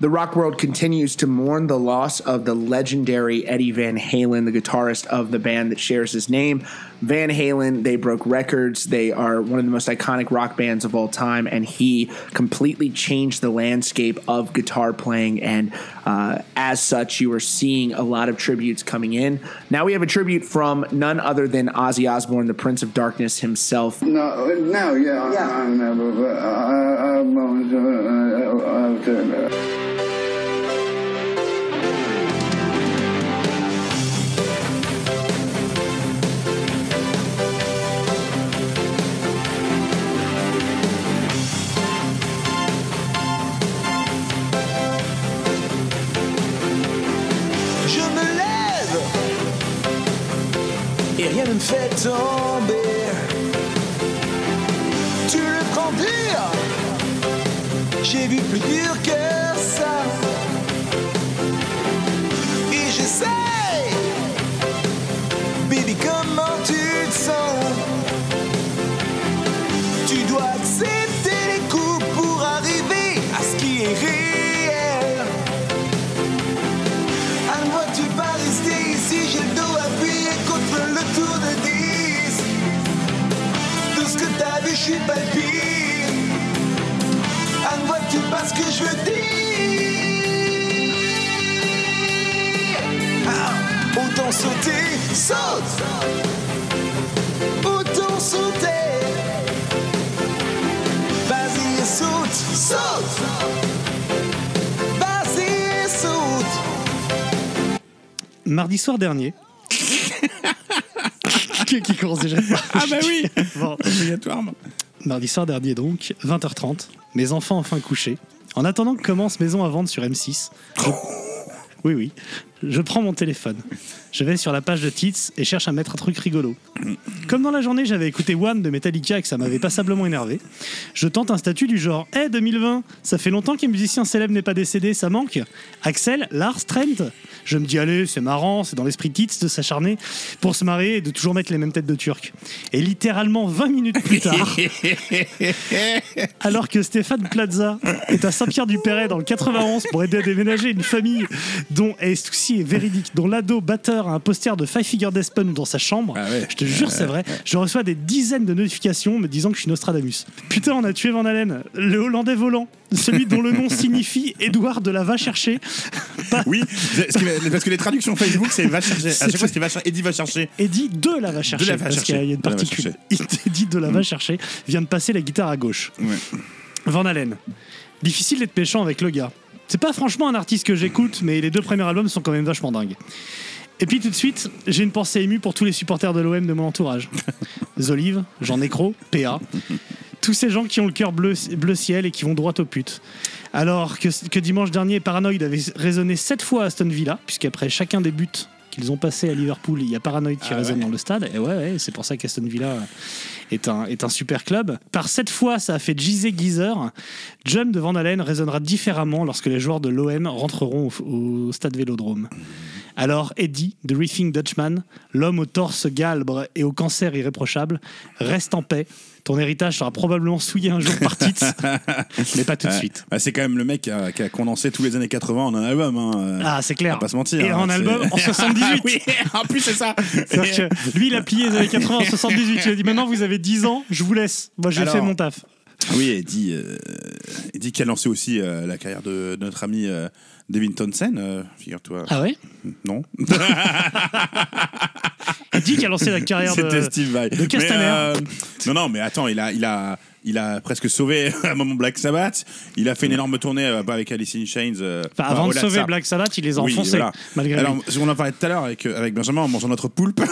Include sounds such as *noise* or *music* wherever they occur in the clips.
The rock world continues to mourn the loss of the legendary Eddie Van Halen, the guitarist of the band that shares his name. Van Halen, they broke records. They are one of the most iconic rock bands of all time, and he completely changed the landscape of guitar playing. And uh, as such, you are seeing a lot of tributes coming in. Now we have a tribute from none other than Ozzy Osbourne, the Prince of Darkness himself. No, no, yeah, Yeah. I, I never. I, I, I, I, I, Je me fait tomber. Tu le prends dur, j'ai vu plus dur que ça. Suis pas le pire À moi tu pas ce que je veux dire. Ah, Autant sauter, saute. Autant sauter. Vas-y et saute, saute. Vas-y et saute. Mardi soir dernier. *laughs* qui, qui commence déjà? Ah bah oui. *laughs* Bon. Obligatoirement. Mardi soir dernier donc, 20h30, mes enfants enfin couchés. En attendant que commence Maison à vendre sur M6, je- oui oui, je prends mon téléphone. Je vais sur la page de Tits et cherche à mettre un truc rigolo. Comme dans la journée j'avais écouté One de Metallica et que ça m'avait passablement énervé, je tente un statut du genre Hey 2020, ça fait longtemps qu'un musicien célèbre n'est pas décédé, ça manque Axel, Lars, Trent Je me dis allez, c'est marrant, c'est dans l'esprit Tits de s'acharner pour se marrer et de toujours mettre les mêmes têtes de Turcs. Et littéralement 20 minutes plus *laughs* tard, alors que Stéphane Plaza est à Saint-Pierre-du-Perret dans le 91 pour aider à déménager une famille dont, et ceci est véridique, dont l'ado batteur a un poster de Five Figure Death dans sa chambre, Ah ouais. je te jure c'est vrai, je reçois des dizaines de notifications me disant que je suis Nostradamus. Putain, on a tué Van Halen, le Hollandais volant, celui dont le nom signifie Édouard de la *laughs* va chercher. Pas- Oui, parce que les traductions Facebook, c'est va chercher. À chaque fois, c'est va cher- Eddie va chercher. Eddie de la va chercher, la va parce chercher. qu'il y a une De la particule. chercher. Eddie de la va chercher vient de passer la guitare à gauche. Ouais. Van Halen. Difficile d'être méchant avec le gars. C'est pas franchement un artiste que j'écoute, mais les deux premiers albums sont quand même vachement dingues. Et puis tout de suite, j'ai une pensée émue pour tous les supporters de l'OM de mon entourage. *laughs* Zolive, Jean Nécro, PA. Tous ces gens qui ont le cœur bleu, bleu ciel et qui vont droit aux putes. Alors que, que dimanche dernier, Paranoid avait résonné sept fois à Aston Villa, puisqu'après chacun des buts qu'ils ont passés à Liverpool, il y a Paranoid qui Ah résonne ouais. dans le stade. Et ouais, ouais, c'est pour ça qu'Aston Villa est un, est un super club. Par cette fois, ça a fait Gizé Geezer. Jump de Van Halen résonnera différemment lorsque les joueurs de l'OM rentreront au, au stade Vélodrome. Alors, Eddie, The Reefing Dutchman, l'homme au torse galbre et au cancer irréprochable, reste en paix. Ton héritage sera probablement souillé un jour par Tits, *laughs* mais pas tout de suite. Bah, c'est quand même le mec qui a, qui a condensé tous les années 80 en un album. Hein. Ah, c'est On clair. va pas se mentir. Et hein, en album en *laughs* 78. oui, en plus, c'est ça. Que lui, il a plié les années 80 en 78. Il a dit maintenant, vous avez 10 ans, je vous laisse. Moi, j'ai Alors, fait mon taf. Oui, Eddie, euh, Eddie qui a lancé aussi euh, la carrière de, de notre ami euh, Devin Townsend, euh, figure-toi. Ah ouais Non, *laughs* Eddie qui a lancé la carrière de. Steve Vai. de Castaner. Euh, non, non, mais attends, il a, il a, il a presque sauvé *laughs* à un moment Black Sabbath. Il a fait une énorme tournée euh, avec Alice in Chains. euh, Enfin, avant de au-delà sauver ça. Black Sabbath, il les a Oui, enfoncés, voilà. malgré Alors, lui. on en parlait tout à l'heure avec, euh, avec Benjamin en mangeant notre poulpe. *laughs*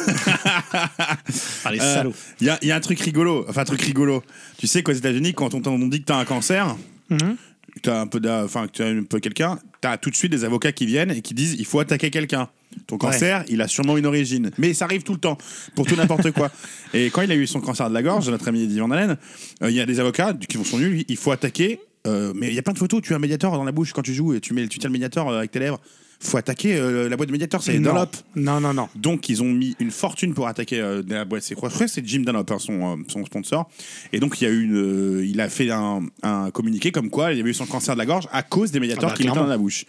Ah, les Euh, salauds. Il y, a, il y a un truc rigolo, enfin un truc rigolo. Tu sais qu'aux États-Unis, quand on t'en dit que t'as un cancer, Mhm. Que t'as un peu, enfin que t'as un peu quelqu'un, t'as tout de suite des avocats qui viennent et qui disent il faut attaquer quelqu'un. Ton cancer, il a sûrement une origine, mais ça arrive tout le temps pour tout n'importe quoi. *laughs* Et quand il a eu son cancer de la gorge, notre ami Eddie Van Halen, euh, il y a des avocats qui vont sont lui, il faut attaquer euh, mais il y a plein de photos, tu as un médiator dans la bouche quand tu joues et tu, mets, tu tiens le médiator euh, avec tes lèvres. Faut attaquer euh, la boîte de médiator, c'est non. Dunlop. non, non, non. Donc ils ont mis une fortune pour attaquer euh, la boîte. C'est quoi Je crois que c'est Jim Dunlop, hein, son, euh, son sponsor. Et donc il y a eu une, euh, il a fait un, un communiqué comme quoi il y avait eu son cancer de la gorge à cause des médiators Ah bah, qu'il mettait clairement. dans la bouche.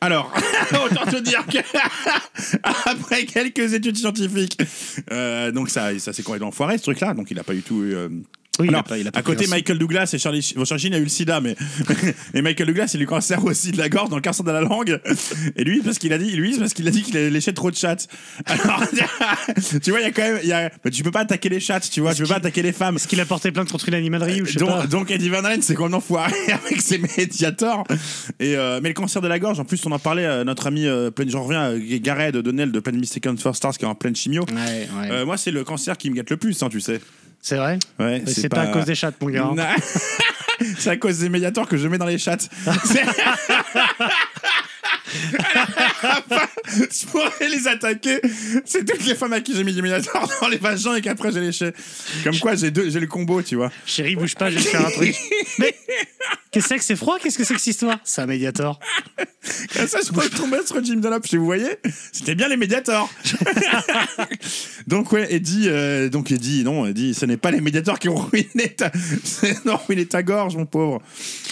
Alors, *laughs* autant te dire que *laughs* après quelques études scientifiques, euh, donc ça, ça s'est complètement foiré ce truc-là. Donc il a pas du tout eu. euh, Oui, il a pas- il a pas à côté, un- Michael Douglas et Charlie, bon, Charlie Sheen a eu le sida, mais *laughs* et Michael Douglas, il a eu le cancer aussi de la gorge, dans le cancer de la langue. Et lui, parce qu'il a dit, lui, c'est parce qu'il a dit qu'il allait lécher trop de chats. *laughs* Alors, *laughs* tu vois, il y a quand même, il y a, mais tu peux pas attaquer les chats, tu vois, tu peux pas attaquer les femmes. Est-ce qu'il a porté plainte contre une animalerie ou je sais Donc, pas donc Eddie Van Halen, c'est complètement foiré avec ses médiators. Et euh, mais le cancer de la gorge, en plus, on en parlait, euh, notre ami euh, plein, j'en reviens, euh, Gareth Donnell de Plein Mistaken for Stars, qui est en pleine chimio. Ouais, ouais. Euh, moi, c'est le cancer qui me gâte le plus, hein, tu sais. C'est vrai Ouais, Mais C'est pas... à cause des chats, mon gars. hein. *laughs* C'est à cause des médiators que je mets dans les chats. *laughs* *laughs* Je pourrais les attaquer. C'est toutes les femmes à qui j'ai mis des médiators dans les vagins et qu'après j'ai léché. Comme quoi j'ai deux, j'ai le combo, tu vois. Chérie, bouge pas, je vais te faire un truc. *laughs* Mais qu'est-ce que c'est que c'est froid? Qu'est-ce que c'est que cette histoire? C'est un médiator. Comme ça, je peux tomber sur Jim Dunlop. Vous voyez, c'était bien les médiators. *laughs* donc ouais, Eddie, euh, donc Eddie, non, Eddie, ce n'est pas les médiators qui ont ruiné ta, non, ruiné ta gorge, mon pauvre.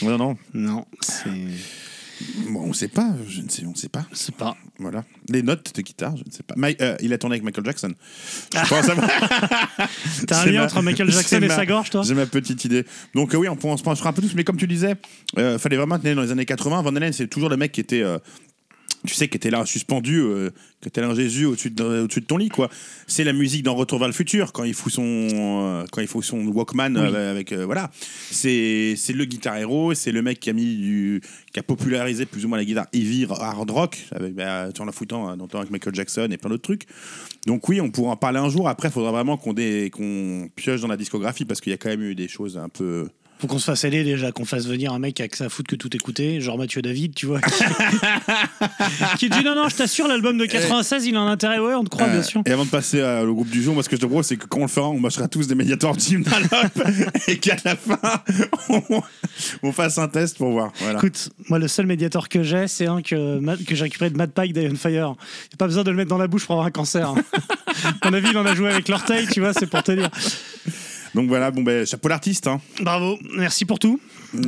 Non, non. Non, c'est. Bon, on sait pas, je ne sais, on sait pas. C'est pas. Voilà. Les notes de guitare, je ne sais pas. Euh, il a tourné avec Michael Jackson. Je pense avoir- *laughs* T'as un lien ma- entre Michael *laughs* Jackson et ma- sa gorge, toi J'ai ma petite idée. Donc euh, oui, on se penchera un peu tous, mais comme tu disais, euh, fallait vraiment tenir dans les années 80. Van Halen, c'est toujours le mec qui était, euh, tu sais, qui était là suspendu, euh, qui était là Jésus au-dessus de, au-dessus de ton lit, quoi. C'est la musique dans Retour vers le futur quand il fout son, euh, quand il fout son Walkman euh, avec, euh, voilà. C'est, le guitar héros, c'est le mec qui a mis du, qui a popularisé plus ou moins la guitare heavy hard rock avec, bah, en la foutant, euh, notamment avec Michael Jackson et plein d'autres trucs. Donc oui, on pourra en parler un jour. Après, il faudra vraiment qu'on dé- qu'on pioche dans la discographie parce qu'il y a quand même eu des choses un peu. Faut qu'on se fasse aider déjà, qu'on fasse venir un mec avec sa foot que tout écouter, genre Mathieu David, tu vois. *laughs* qui dit non, non, je t'assure, l'album de 96, il a un intérêt, ouais, on te croit, Euh, bien sûr. Et avant de passer euh, au groupe du jour, moi ce que je te propose, c'est que quand on le fera, on mâchera tous des médiators Jim Dunlop *laughs* et qu'à la fin, on, on fasse un test pour voir. Voilà. Écoute, moi, le seul médiator que j'ai, c'est un que, que j'ai récupéré de Mad Pike d'Iron Fire. T'as pas besoin de le mettre dans la bouche pour avoir un cancer. hein. *laughs* à mon avis, il en a joué avec l'orteil, tu vois, c'est pour te dire. Donc voilà, bon ben chapeau l'artiste. Hein. Bravo, merci pour tout.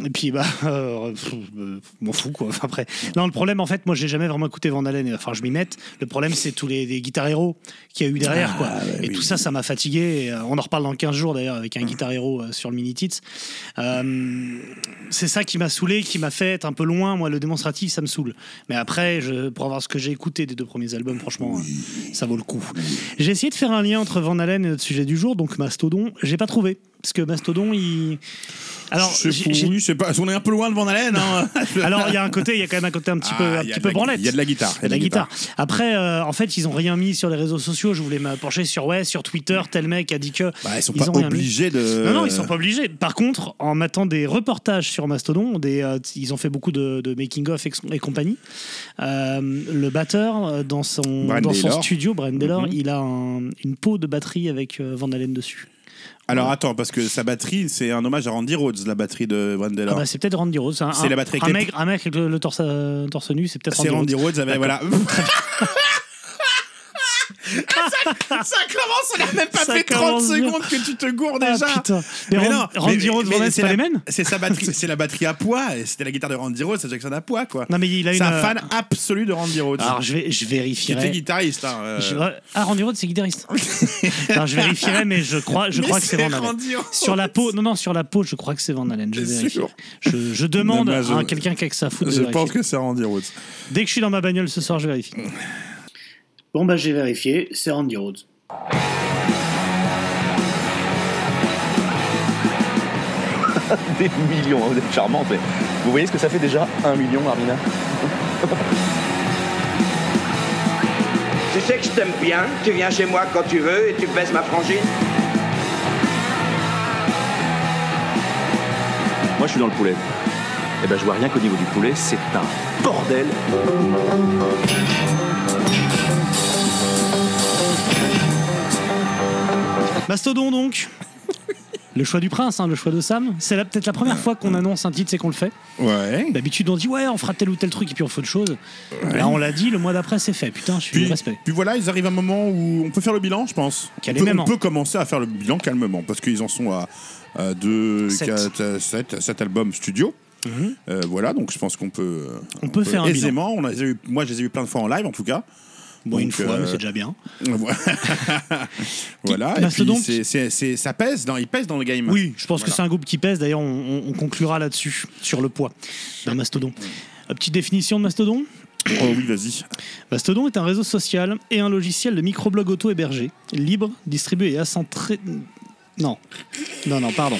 Et puis, bah, *laughs* euh, m'en fous, quoi. Enfin, Après, non, le problème, en fait, moi, j'ai jamais vraiment écouté Van Halen. Enfin, je m'y mette. Le problème, c'est tous les, les guitar héros qu'il y a eu derrière, quoi. et tout ça, ça m'a fatigué. Et, euh, on en reparle dans 15 jours, d'ailleurs, avec un guitar héros euh, sur le mini tits. Euh, c'est ça qui m'a saoulé, qui m'a fait être un peu loin. Moi, le démonstratif, ça me saoule. Mais après, je, pour avoir ce que j'ai écouté des deux premiers albums, franchement, ça vaut le coup. J'ai essayé de faire un lien entre Van Halen et notre sujet du jour, donc Mastodon. J'ai pas trouvé. Parce que Mastodon, il. Alors, C'est oui, c'est pas, on est un peu loin de Van Halen. Hein. *laughs* alors il y a un côté, il y a quand même un côté un petit peu, Ah, un petit peu la- branlette. Il y a de la guitare. Il y a de la guitare. Après, euh, en fait, ils ont rien mis sur les réseaux sociaux. Je voulais me pencher sur ouais, sur Twitter, tel mec a dit que. Bah, ils sont Ils pas obligés de. Non, non, ils sont pas obligés. Par contre, en mettant des reportages sur Mastodon, des, euh, ils ont fait beaucoup de, de making-of et, et compagnie. Euh, le batteur, dans son, dans studio, Brian Taylor, Mhm. il a un- une peau de batterie avec Van Halen dessus. Alors attends, parce que sa batterie, c'est un hommage à Randy Rhodes, la batterie de Van Ah bah, c'est peut-être Randy Rhodes. Un, C'est la batterie un, avec mec, un mec avec le, le torse, euh, torse nu, c'est peut-être c'est Randy Randy Rhodes. Rhodes avec voilà. *laughs* ça, ça commence, on a même pas Ça fait 30 commence bien. secondes que tu te gourdes Ah, déjà. putain. Mais Ran- Randy Rhodes, c'est la, les mêmes C'est sa batterie, *laughs* c'est la batterie à poids. C'était la guitare de Randy Rhodes, c'est Jackson à poids quoi. Non, mais il a C'est une. un euh, fan absolu de Randy Rhodes. Alors, je, vais, je qui vérifierai. était guitariste. Hein, euh. Je- Ah, Randy Rhodes, c'est guitariste. *laughs* Alors, je vérifierai, mais je crois, je Mais crois que c'est Van Halen. Randy Rhodes. Sur la peau, non, non, sur la peau, je crois que c'est Van Halen. Je vérifie. sûr Je, je demande Non, à quelqu'un qui a que sa foot de Je pense que c'est Randy Rhodes. Dès que je suis dans ma bagnole ce soir, je vérifie. Bon, bah, j'ai vérifié, c'est Randy Rhodes. *laughs* Des millions, hein, vous êtes charmante. mais Vous voyez ce que ça fait déjà Un million, Armina *laughs* Tu sais que je t'aime bien, tu viens chez moi quand tu veux et tu baisses ma frangine. Moi, je suis dans le poulet. Eh ben, je vois rien qu'au niveau du poulet, c'est un bordel. Mastodon, donc. Le choix du prince, hein, le choix de Sam. C'est peut-être la première fois qu'on annonce un titre, c'est qu'on le fait. Ouais. D'habitude, on dit ouais, on fera tel ou tel truc et puis on fait autre chose. Là, on l'a dit, le mois d'après, c'est fait. Putain, je suis Puis, respect. puis voilà, ils arrivent à un moment où on peut faire le bilan, je pense. On peut, Calmement. on peut commencer à faire le bilan calmement parce qu'ils en sont à, à 2, Sept. 4, 7, 7 albums studio. Euh, voilà, donc je pense qu'on peut, Mhm. On peut faire un bilan. aisément. On a eu, moi, je les ai eu plein de fois en live en tout cas. Bon, une fois, euh, mais c'est déjà bien. *laughs* voilà, et puis ça pèse dans, il pèse dans le game. Oui, je pense que c'est un groupe qui pèse. D'ailleurs, on, on- on conclura là-dessus, sur le poids d'un mastodon. Euh, Petite définition de mastodon. Oh oui, vas-y. Mastodon est un réseau social et un logiciel de microblog auto-hébergé, libre, distribué et ascentré. Non, non, non, pardon.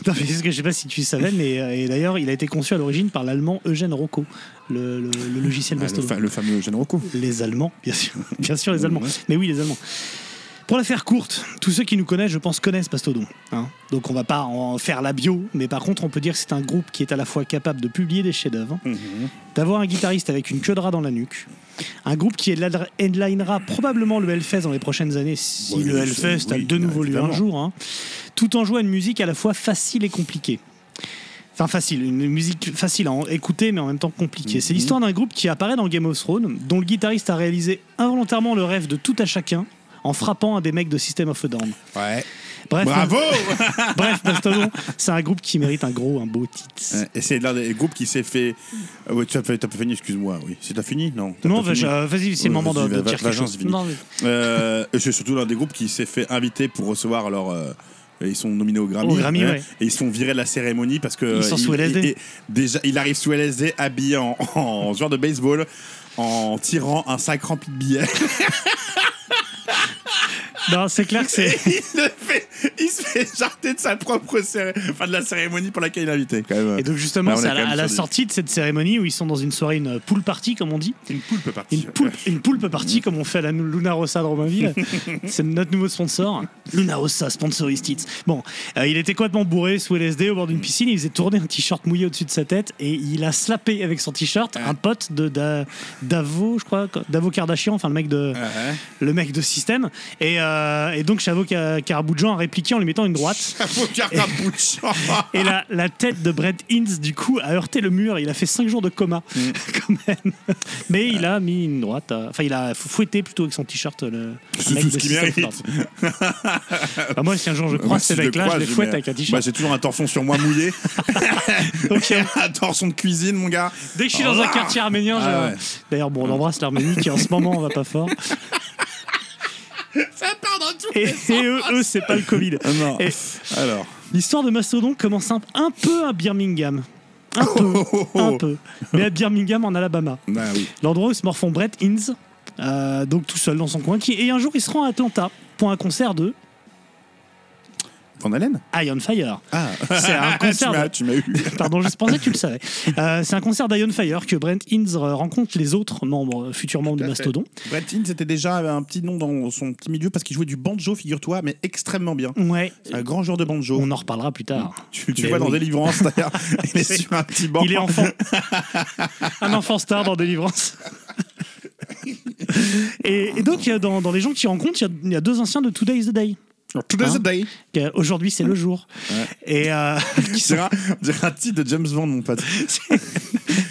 *laughs* Non, mais parce que je sais pas si tu savais, mais euh, et d'ailleurs, il a été conçu à l'origine par l'allemand Eugène Rocco, le, le- le logiciel Ah, le, Mastodon. fa- le fameux Eugène Rocco. Les Allemands, bien sûr. *laughs* Bien sûr, les Allemands. Mais oui, les Allemands. Pour la faire courte, tous ceux qui nous connaissent, je pense, connaissent Mastodon. hein. Donc on va pas en faire la bio, mais par contre, on peut dire que c'est un groupe qui est à la fois capable de publier des chefs-d'œuvre, d'avoir un guitariste avec une queue de rat dans la nuque, un groupe qui headlinera probablement le Hellfest dans les prochaines années, si Oui, le Hellfest oui, a de nouveau lieu un jour, hein, tout en jouant une musique à la fois facile et compliquée. Enfin, facile, une musique facile à écouter, mais en même temps compliquée. Mhm. C'est l'histoire d'un groupe qui apparaît dans Game of Thrones, dont le guitariste a réalisé involontairement le rêve de tout à chacun en frappant un des mecs de System of a Down. Ouais. Bref, Bravo *laughs* bref, Mastodon, c'est un groupe qui mérite un gros, un beau titre. Et c'est l'un des groupes qui s'est fait. Ah ouais, tu as, pas fini, excuse-moi. Oui. C'est t'as fini? Non. Non, vas-y, c'est le moment de, de dire quelque chose. divine. Non, mais- Euh, et c'est surtout l'un des groupes qui s'est fait inviter pour recevoir leur. euh, ils sont nominés au Grammy. Au Grammy, ouais. Et ils sont virés de la cérémonie parce que. Ils sont il- sous LSD. il- il- déjà, il arrive sous LSD habillé en, *laughs* en joueur de baseball en tirant un sac rempli de billets. *laughs* Non, c'est clair que c'est. il, le fait- il se fait jarter de sa propre céré- enfin, de la cérémonie pour laquelle il est invité. Quand même. Et donc justement, c'est à la, à sortie de cette cérémonie où ils sont dans une soirée, une pool party comme on dit, Une poulpe partie. une poulpe, une poulpe party comme on fait à la Luna Rossa de Romainville. *laughs* c'est notre nouveau sponsor. Luna Rossa sponsorise Tits. Bon, euh, il était complètement bourré sous LSD au bord d'une piscine. Il faisait tourner un t-shirt mouillé au-dessus de sa tête et il a slappé avec son t-shirt un pote de Da- Davo, je crois, Davo Kardashian, enfin le mec de le mec de système. Et, euh, et donc Chavo Karaboudjan a répliqué en lui mettant une droite. *laughs* Champ. *laughs* Et la, la tête de Brett Hines, du coup, a heurté le mur. Il a fait 5 jours de coma, Mm. *laughs* quand même. Mais il a mis une droite. euh, Enfin, il a fouetté plutôt avec son t-shirt le. C'est tout ce qu'il mérite. Bah, moi, si un jour je croise ces mecs-là, je les fouette avec un Bah, t-shirt. j'ai toujours un torson sur moi mouillé. Ok. un torson de cuisine, mon gars. Dès que je suis dans un Ah. quartier arménien, je- Ah ouais. d'ailleurs, bon, on embrasse l'Arménie qui en ce moment va pas fort. Ça part dans tout. Et, et eux, eux, c'est pas le Covid. Ah non. Et Alors. l'histoire de Mastodon commence un, un peu à Birmingham. Un peu, *laughs* un peu. Mais à Birmingham, en Alabama. Ah oui. L'endroit où se morfond Brett Hines, euh, donc tout seul dans son coin, qui, et un jour il se rend à Atlanta pour un concert de Van Halen Iron Fire. Ah. C'est un *laughs* concert tu m'as- de- tu m'as eu. *laughs* Pardon, je pensais que tu le savais. Euh, c'est un concert d'Iron Fire que Brent euh, rencontre les autres membres, euh, futurs membres de. Mastodon. Brett Hinn, c'était déjà un petit nom dans son petit milieu parce qu'il jouait du banjo, figure-toi, mais extrêmement bien. Ouais, C'est un grand joueur de banjo. on en reparlera plus tard. *laughs* Tu, vois dans. Délivrance d'ailleurs, il est sur un petit banc. Il est enfant. un enfant star dans Délivrance. et, et donc, il y a dans, dans les gens qui rencontrent, il y a- il y, a deux anciens de Today's the Day. Today's Hein the day. qui, euh, Aujourd'hui, c'est le jour. Et euh, *laughs* qui sont- un, *laughs* on dirait un titre de James Bond, mon pote.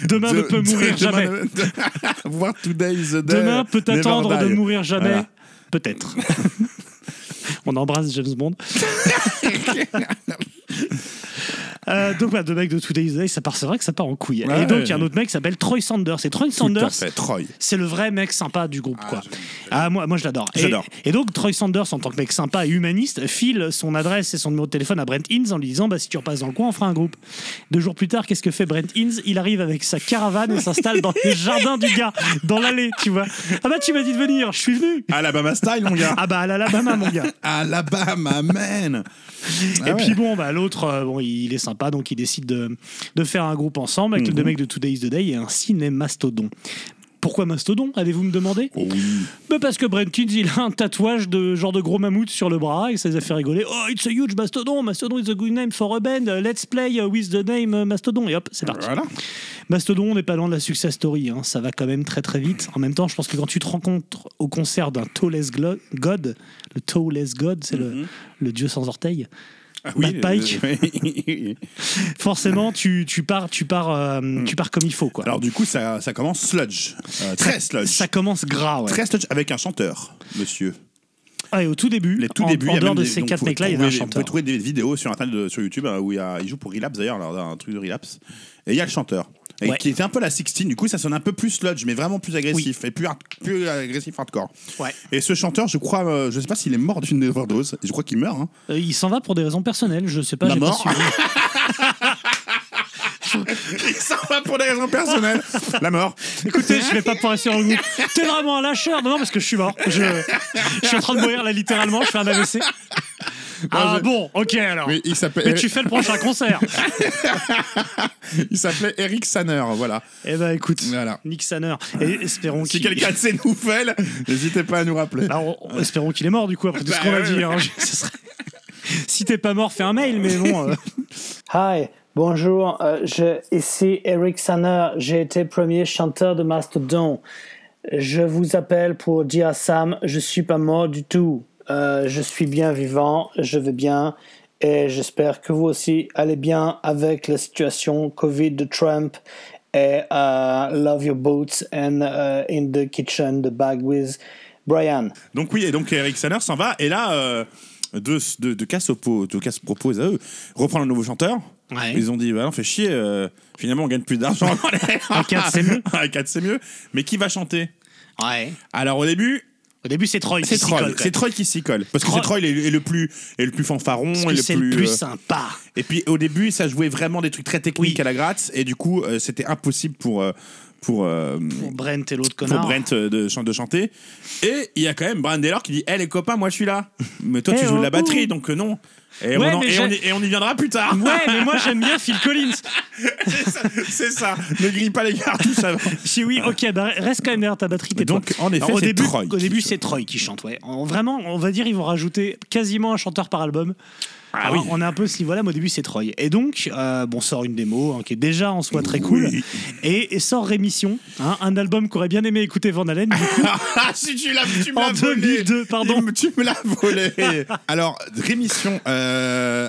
demain ne peut de- mourir demain jamais. *laughs* Voir Today's the day. Demain peut attendre de mourir jamais. Voilà. Peut-être. On embrasse James Bond. Euh, donc, bah, deux mecs de Today's Day, ça part, c'est vrai que ça part en couille. Ouais, et donc, il y a un autre mec qui s'appelle Troy Sanders. Et Troy Sanders, c'est le vrai mec sympa du groupe, quoi. Ah, moi, moi je l'adore. Et-. Et, donc, Troy Sanders, en tant que mec sympa et humaniste, file son adresse et son numéro de téléphone à Brent Hines en lui disant bah, si tu repasses dans le coin, on fera un groupe. Deux jours plus tard, qu'est-ce que fait Brent Hines Il arrive avec sa caravane et s'installe dans les jardins du gars, dans l'allée, tu vois. Ah bah, tu m'as dit de venir, je suis venu. Alabama style, mon gars. Ah bah, à l'Alabama, mon gars. Alabama, man. Ah et ouais. puis bon, bah, l'autre, euh, bon, il est sympa, donc il décide de, de faire un groupe ensemble avec Mhm. deux mecs de Today's the Day et un ciné mastodon. Pourquoi Mastodon, allez-vous me demander Oh oui. bah Parce que Brent Kids, il a un tatouage de genre de gros mammouth sur le bras et ça les a fait rigoler. Oh, it's a huge Mastodon, Mastodon is a good name for a band, let's play with the name Mastodon. Et hop, c'est parti. Voilà. Mastodon, on n'est pas loin de la success story, hein. ça va quand même très très vite. En même temps, je pense que quand tu te rencontres au concert d'un Toeless Glo- God, le Toeless God, c'est le, le dieu sans orteil, *laughs* Ah Pike. euh, *laughs* forcément tu, tu pars, tu, pars, euh, tu pars comme il faut. Quoi. Alors du coup, ça, ça commence sludge. Euh, très sludge. Ça commence gras, ouais. Très sludge avec un chanteur, monsieur. Ah, et au tout début, Les tout en, débuts, en dehors de des- ces donc, quatre mecs-là, il y avait un trouvez- Vous chanteur. pouvez trouver des vidéos sur internet de- sur YouTube euh, où il, y a- il joue pour Relapse d'ailleurs, un truc de Relapse. Et il y a le chanteur. Et Ouais. qui était un peu la 16, du coup ça sonne un peu plus sludge, mais vraiment plus agressif, et plus, hard- plus agressif hardcore. Ouais. Et ce chanteur, je crois, euh, je sais pas s'il est mort d'une overdose, je crois qu'il meurt. hein. Euh, il s'en va pour des raisons personnelles, je sais pas. La pas mort suivi. *laughs* Il s'en va pour des raisons personnelles. La mort. Écoutez, je vais pas rester dans le goût. T'es vraiment un lâcheur Non, non, parce que je suis mort. Je, je suis en train de mourir là, littéralement. Je fais un AVC. Ah je- bon, ok alors. Oui, il s'appelle- Mais tu fais le prochain *laughs* concert. Il s'appelait Eric Sanner, voilà. Eh ben écoute, Voilà. Nick Sanner. Et espérons Si qu'il. quelqu'un de ces nouvelles, n'hésitez pas à nous rappeler. Bah, on- on- espérons qu'il est mort du coup après tout ce Bah, qu'on a dit. hein. Ce serait- *laughs* Si t'es pas mort, fais un mail, mais bon. euh, Hi, bonjour, euh, je, ici Eric Sanner, j'ai été premier chanteur de Mastodon. Je vous appelle pour dire à Sam, je suis pas mort du tout. Euh, je suis bien vivant, je vais bien et j'espère que vous aussi allez bien avec la situation Covid de Trump et euh, Love Your Boots and euh, In the Kitchen, The Bag with Brian. Donc oui, et donc Eric Sanner s'en va, et là, euh, de, de, de casse casse propose à eux, reprendre un nouveau chanteur. Ouais. Ils ont dit, bah non, fait chier, euh, finalement on gagne plus d'argent. *laughs* Un quatre, c'est mieux. *laughs* Un 4 c'est mieux. Mais qui va chanter? Ouais. Alors au début, Au début, c'est Troy. qui s'y colle, C'est. Troy qui s'y colle. Parce que c'est Troy est, est le plus, est le plus fanfaron, que le c'est plus. le plus euh, sympa. Et puis au début, ça jouait vraiment des trucs très techniques à la gratte, et du coup, euh, c'était impossible pour. Euh, pour, euh, Pour Brent et l'autre pour connard. Brent euh, de, de chanter. Et il y a quand même Brian Taylor qui dit Eh les copains, moi je suis là. Mais toi, Eh tu joues de oh, la batterie, donc euh, non. Et, Ouais, on en- mais et j'ai- on, y- et on y viendra plus tard. Ouais, mais moi j'aime bien Phil Collins. *laughs* c'est ça. Ne grille pas les cartouches *laughs* avant. Si oui, ok, bah, reste quand même derrière ta batterie. Donc, en effet, Alors, au début, Troy au qui début chante. c'est Troy qui chante. Ouais, En- vraiment, on va dire ils vont rajouter quasiment un chanteur par album. Ah Alors, oui. On est un peu ce niveau-là, mais au début c'est Troy. Et donc, euh, bon, sort une démo hein, qui est déjà en soi très cool. Et, et sort Rémission, hein, un album qu'aurait bien aimé écouter Van Halen. Du coup, *laughs* Ah, si tu, l'as, tu me En l'as volé. 2002, pardon. Il Tu me l'as volé. *laughs* Alors, rémission. euh,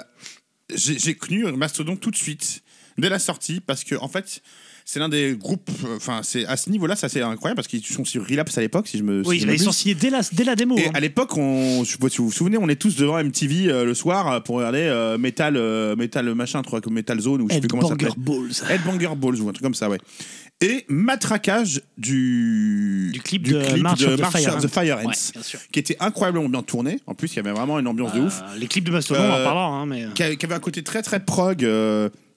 j'ai, j'ai connu Mastodon tout de suite, dès la sortie, parce que, en fait. C'est l'un des groupes, euh, enfin c'est à ce niveau-là, ça c'est incroyable parce qu'ils sont sur Relapse à l'époque, si je me. si oui, je bah, ils sont signés dès la, dès la démo. Et hein. à l'époque, on, je sais pas si vous vous souvenez, on est tous devant MTV euh, le soir euh, pour regarder euh, Metal, euh, Metal machin, comme Metal Zone ou je sais plus comment ça Headbanger s'appelle. Balls. Headbanger Balls ou un truc comme ça, ouais. Et matraquage du, Du clip de March of the Fire of the Ants. Fire Ants, Ouais, qui était incroyablement bien tourné. En plus, il y avait vraiment une ambiance de ouf. Les clips de Mastodon, on en parlera. Hein, mais... Qui avait, un côté très très prog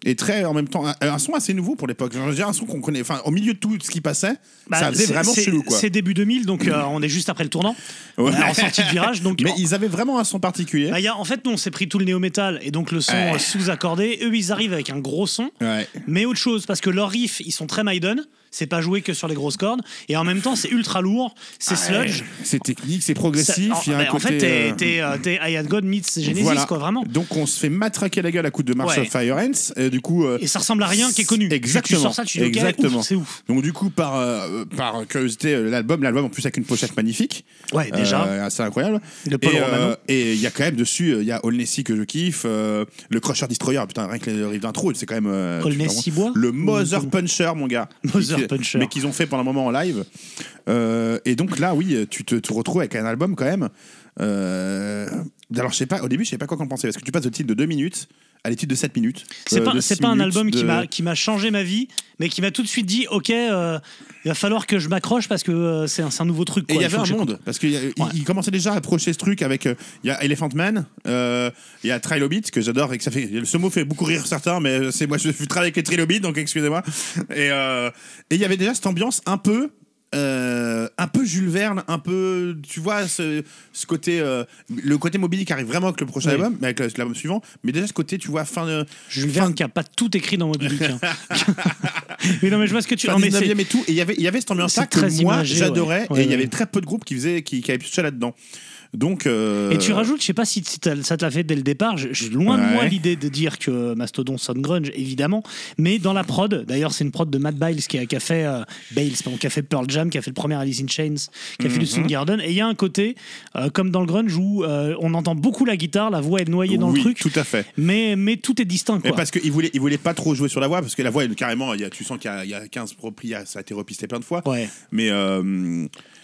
et très en même temps un, un son assez nouveau pour l'époque. Je veux dire, un son qu'on connaît. Enfin, au milieu de tout ce qui passait, Bah, ça faisait c'est- vraiment chelou quoi. C'est début 2000, donc euh, on est juste après le tournant. Ouais. En sortie de virage. Donc, *laughs* Mais ils avaient vraiment un son particulier. Bah, il y a, en fait, nous, on s'est pris tout le néo-métal et donc le son Ouais. euh, sous-accordé. Eux, ils arrivent avec un gros son, Ouais. mais autre chose, parce que leurs riffs, ils sont très Maiden. C'est pas joué que sur les grosses cordes. Et en même temps, c'est ultra lourd, c'est sludge. C'est technique, c'est Ça- progressif. en, il y a un bah, en côté, fait, t'es, euh, t'es, euh, t'es I Had God meets Genesis, voilà. quoi, vraiment. Donc on se fait matraquer la gueule à coup de Marshall Ouais. Fire Ants. Et du coup. euh, Et ça ressemble à rien qui est connu. Exactement. Tu sors ça, tu dis, Exactement. ouf, c'est ouf. Donc du coup, par, euh, par curiosité, euh, l'album, l'album en plus avec une pochette magnifique. Ouais, déjà. Euh, c'est incroyable. De Paul et il y a quand même dessus, euh, il y a All Nessie que je kiffe, euh, le Crusher Destroyer, putain, rien que le riff d'intro, c'est quand même. euh, All Nessie bois Le Mother Puncher, mon gars. Mother Puncher. Mais qu'ils ont fait pendant un moment en live. Euh, et donc là, oui, tu te, te retrouves avec un album quand même. Euh, alors, je sais pas, au début, je sais pas quoi qu'en penser, parce que tu passes de titre de 2 minutes à des titres de 7 minutes. C'est euh, pas, de un album qui de- m'a qui m'a changé ma vie, mais qui m'a tout de suite dit ok, euh, il va falloir que je m'accroche parce que euh, c'est un, c'est un nouveau truc. Et quoi, il y avait faut un que monde, parce qu'il commençait déjà à approcher ce truc avec. euh, Il y a Elephant Man, euh, il y a Trilobite, que j'adore et que ça fait. Ce mot fait beaucoup rire certains, mais c'est moi je travaille avec les Trilobites, donc excusez-moi. Et euh, et il y avait déjà cette ambiance un peu. Euh, un peu Jules Verne, un peu, tu vois, ce, ce côté, euh, le côté mobile qui arrive vraiment avec le prochain Oui. album, mais avec l'album suivant. Mais déjà ce côté, tu vois, fin de, Jules Verne qui a pas tout écrit dans Moby Dick. hein. *laughs* oui, non, mais je vois ce que tu. fin Non, mais c'est- 19e et tout. Et il y avait, il y avait cette ambiance-là que moi j'adorais. ouais. Ouais, et il y avait très peu de groupes qui faisaient, qui, qui avaient pu toucher là-dedans. Donc. euh, Et tu rajoutes, je sais pas si ça te l'a fait dès le départ, je- je- loin de moi l'idée de dire que Mastodon sonne grunge, évidemment, mais dans la prod, d'ailleurs c'est une prod de Matt Biles qui a, qui a fait euh, Bales, pardon, qui a fait Pearl Jam, qui a fait le premier Alice in Chains, qui a fait le Mhm. Soundgarden, et il y a un côté, euh, comme dans le grunge, où euh, on entend beaucoup la guitare, la voix est noyée dans oui, le truc, tout à fait. mais, mais tout est distinct. Quoi. parce qu'il voulait, il voulait pas trop jouer sur la voix, parce que la voix, elle, carrément, il y a, tu sens qu'il y a, il y a 15 repris, il y a- ça a été repisté plein de fois. Ouais. Mais.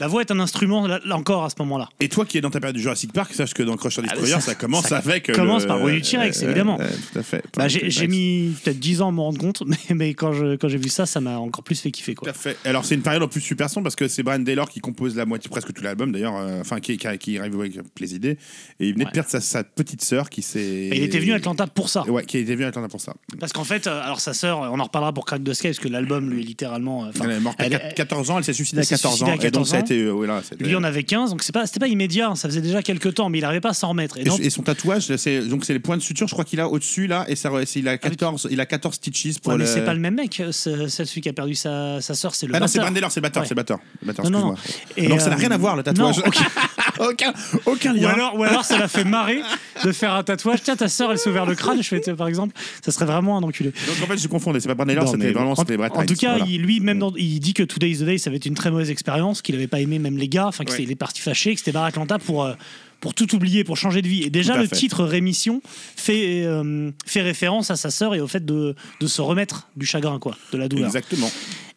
Euh, La voix est un instrument, là, là encore, à ce moment-là. et toi qui es dans ta période du Jurassic Park, sache que dans Crusher Ah, Destroyer, ça- ça, commence ça avec. euh, commence le- par Bruit du T-Rex, évidemment. tout à fait. Bah, j'ai j'ai mis peut-être 10 ans à me rendre compte, *laughs* mais, mais quand je- quand j'ai vu ça, ça m'a encore plus fait kiffer. Tout Quoi. à fait. Alors c'est une période en plus super sombre parce que c'est Brian Taylor qui compose la moitié, presque tout l'album d'ailleurs, euh, enfin qui, qui, qui arrive avec les idées. Et il venait Ouais. de perdre sa, sa petite sœur qui s'est. Il était venu à Atlanta pour ça. Ouais, qui était venu à Atlanta pour ça. Parce qu'en fait, euh, alors sa sœur, on en reparlera pour Crack the Sky, parce que l'album, lui, est littéralement. euh, elle est morte à elle- 4 14 ans, elle s'est suicidée à elle s'est 14 ans. Et donc 14 ça a. été. euh, ouais, là, c'était- Lui en avait 15, donc c'est pas, c'était pas immédiat, hein, ça faisait déjà quelques temps, mais il n'arrivait pas à s'en remettre. Et Et, donc, et son tatouage, c'est donc c'est les points de suture. Je crois qu'il a au-dessus là, et ça, c'est- il a 14, il a 14 stitches pour ouais, mais le. c'est pas le même mec, euh, c'est celui qui a perdu sa, sa sœur, c'est le Ah non, c'est batteur. Taylor, c'est le batteur, Ouais. c'est le batteur. Le batteur, Non, non. Et, Donc ça n'a euh, rien à voir le tatouage. non, ok. *laughs* *laughs* aucun, aucun Ou lien. alors, ou alors ça l'a fait marrer de faire un tatouage. Tiens, ta sœur, elle s'est ouvert le crâne. Je fais, par exemple, ça serait vraiment un enculé. Donc en fait, je confondais. C'est pas Brian Taylor, Non, c'était vraiment en, c'était Brett en tout cas, voilà. il- lui, même dans- il dit que Today's the Day, ça va être une très mauvaise expérience, qu'il avait pas aimé même les gars, enfin Ouais. qu'il est parti fâché, que c'était barre Atlanta pour euh, pour tout oublier, pour changer de vie. Et déjà, le fait. titre Rémission fait euh, fait référence à sa sœur et au fait de, de se remettre du chagrin, quoi, de la douleur. Exactement.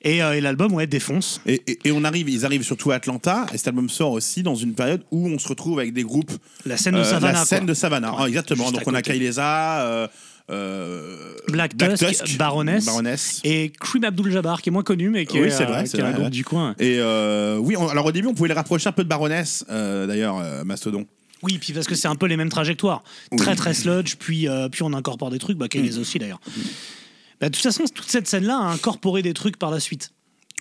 Et, euh, et l'album, ouais, défonce. Et, et- et on arrive, ils arrivent surtout à Atlanta, et cet album sort aussi dans une période où on se retrouve avec des groupes. La scène de euh, Savannah. la scène quoi. de Savannah, Ouais, Ah, exactement. Donc on a côté. Kailesa, euh, euh, Black Tusk, Baroness. Baroness. Et Cream Abdul-Jabbar, qui est moins connu, mais qui Oui, est, euh, vrai, qui c'est est un vrai, groupe ouais. du coin. Et euh, oui, on- alors au début, on pouvait les rapprocher un peu de Baroness, euh, d'ailleurs, Mastodon. Oui, puis parce que c'est un peu les mêmes trajectoires. Très très sludge, puis, puis on incorpore des trucs, bah, Kayles aussi d'ailleurs. Bah, de toute façon, toute cette scène-là a incorporé des trucs par la suite.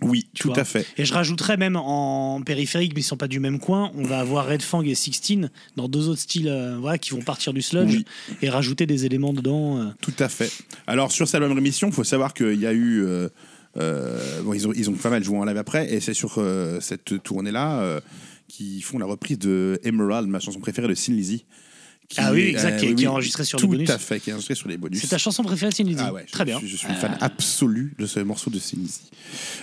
Oui, tout vois. à fait. Et je rajouterais même en périphérique, mais ils sont pas du même coin, on va avoir Red Fang et Sixteen dans deux autres styles euh, voilà, qui vont partir du sludge Oui. et rajouter des éléments dedans. euh. Tout à fait. Alors sur cet album Rémission, il faut savoir qu'il y a eu. euh, bon, ils, ont, ils ont pas mal joué en live après, et c'est sur cette tournée-là qu'ils font la reprise de Emerald, ma chanson préférée de Sin Lizzy. Qui Ah oui, exact, qui est- qui est enregistrée sur les bonus. Tout à fait, qui est enregistrée sur les bonus. C'est ta chanson préférée, Lizzy Ah ouais, je- Très bien. Je, je suis une fan absolue de ce morceau de Lizzy.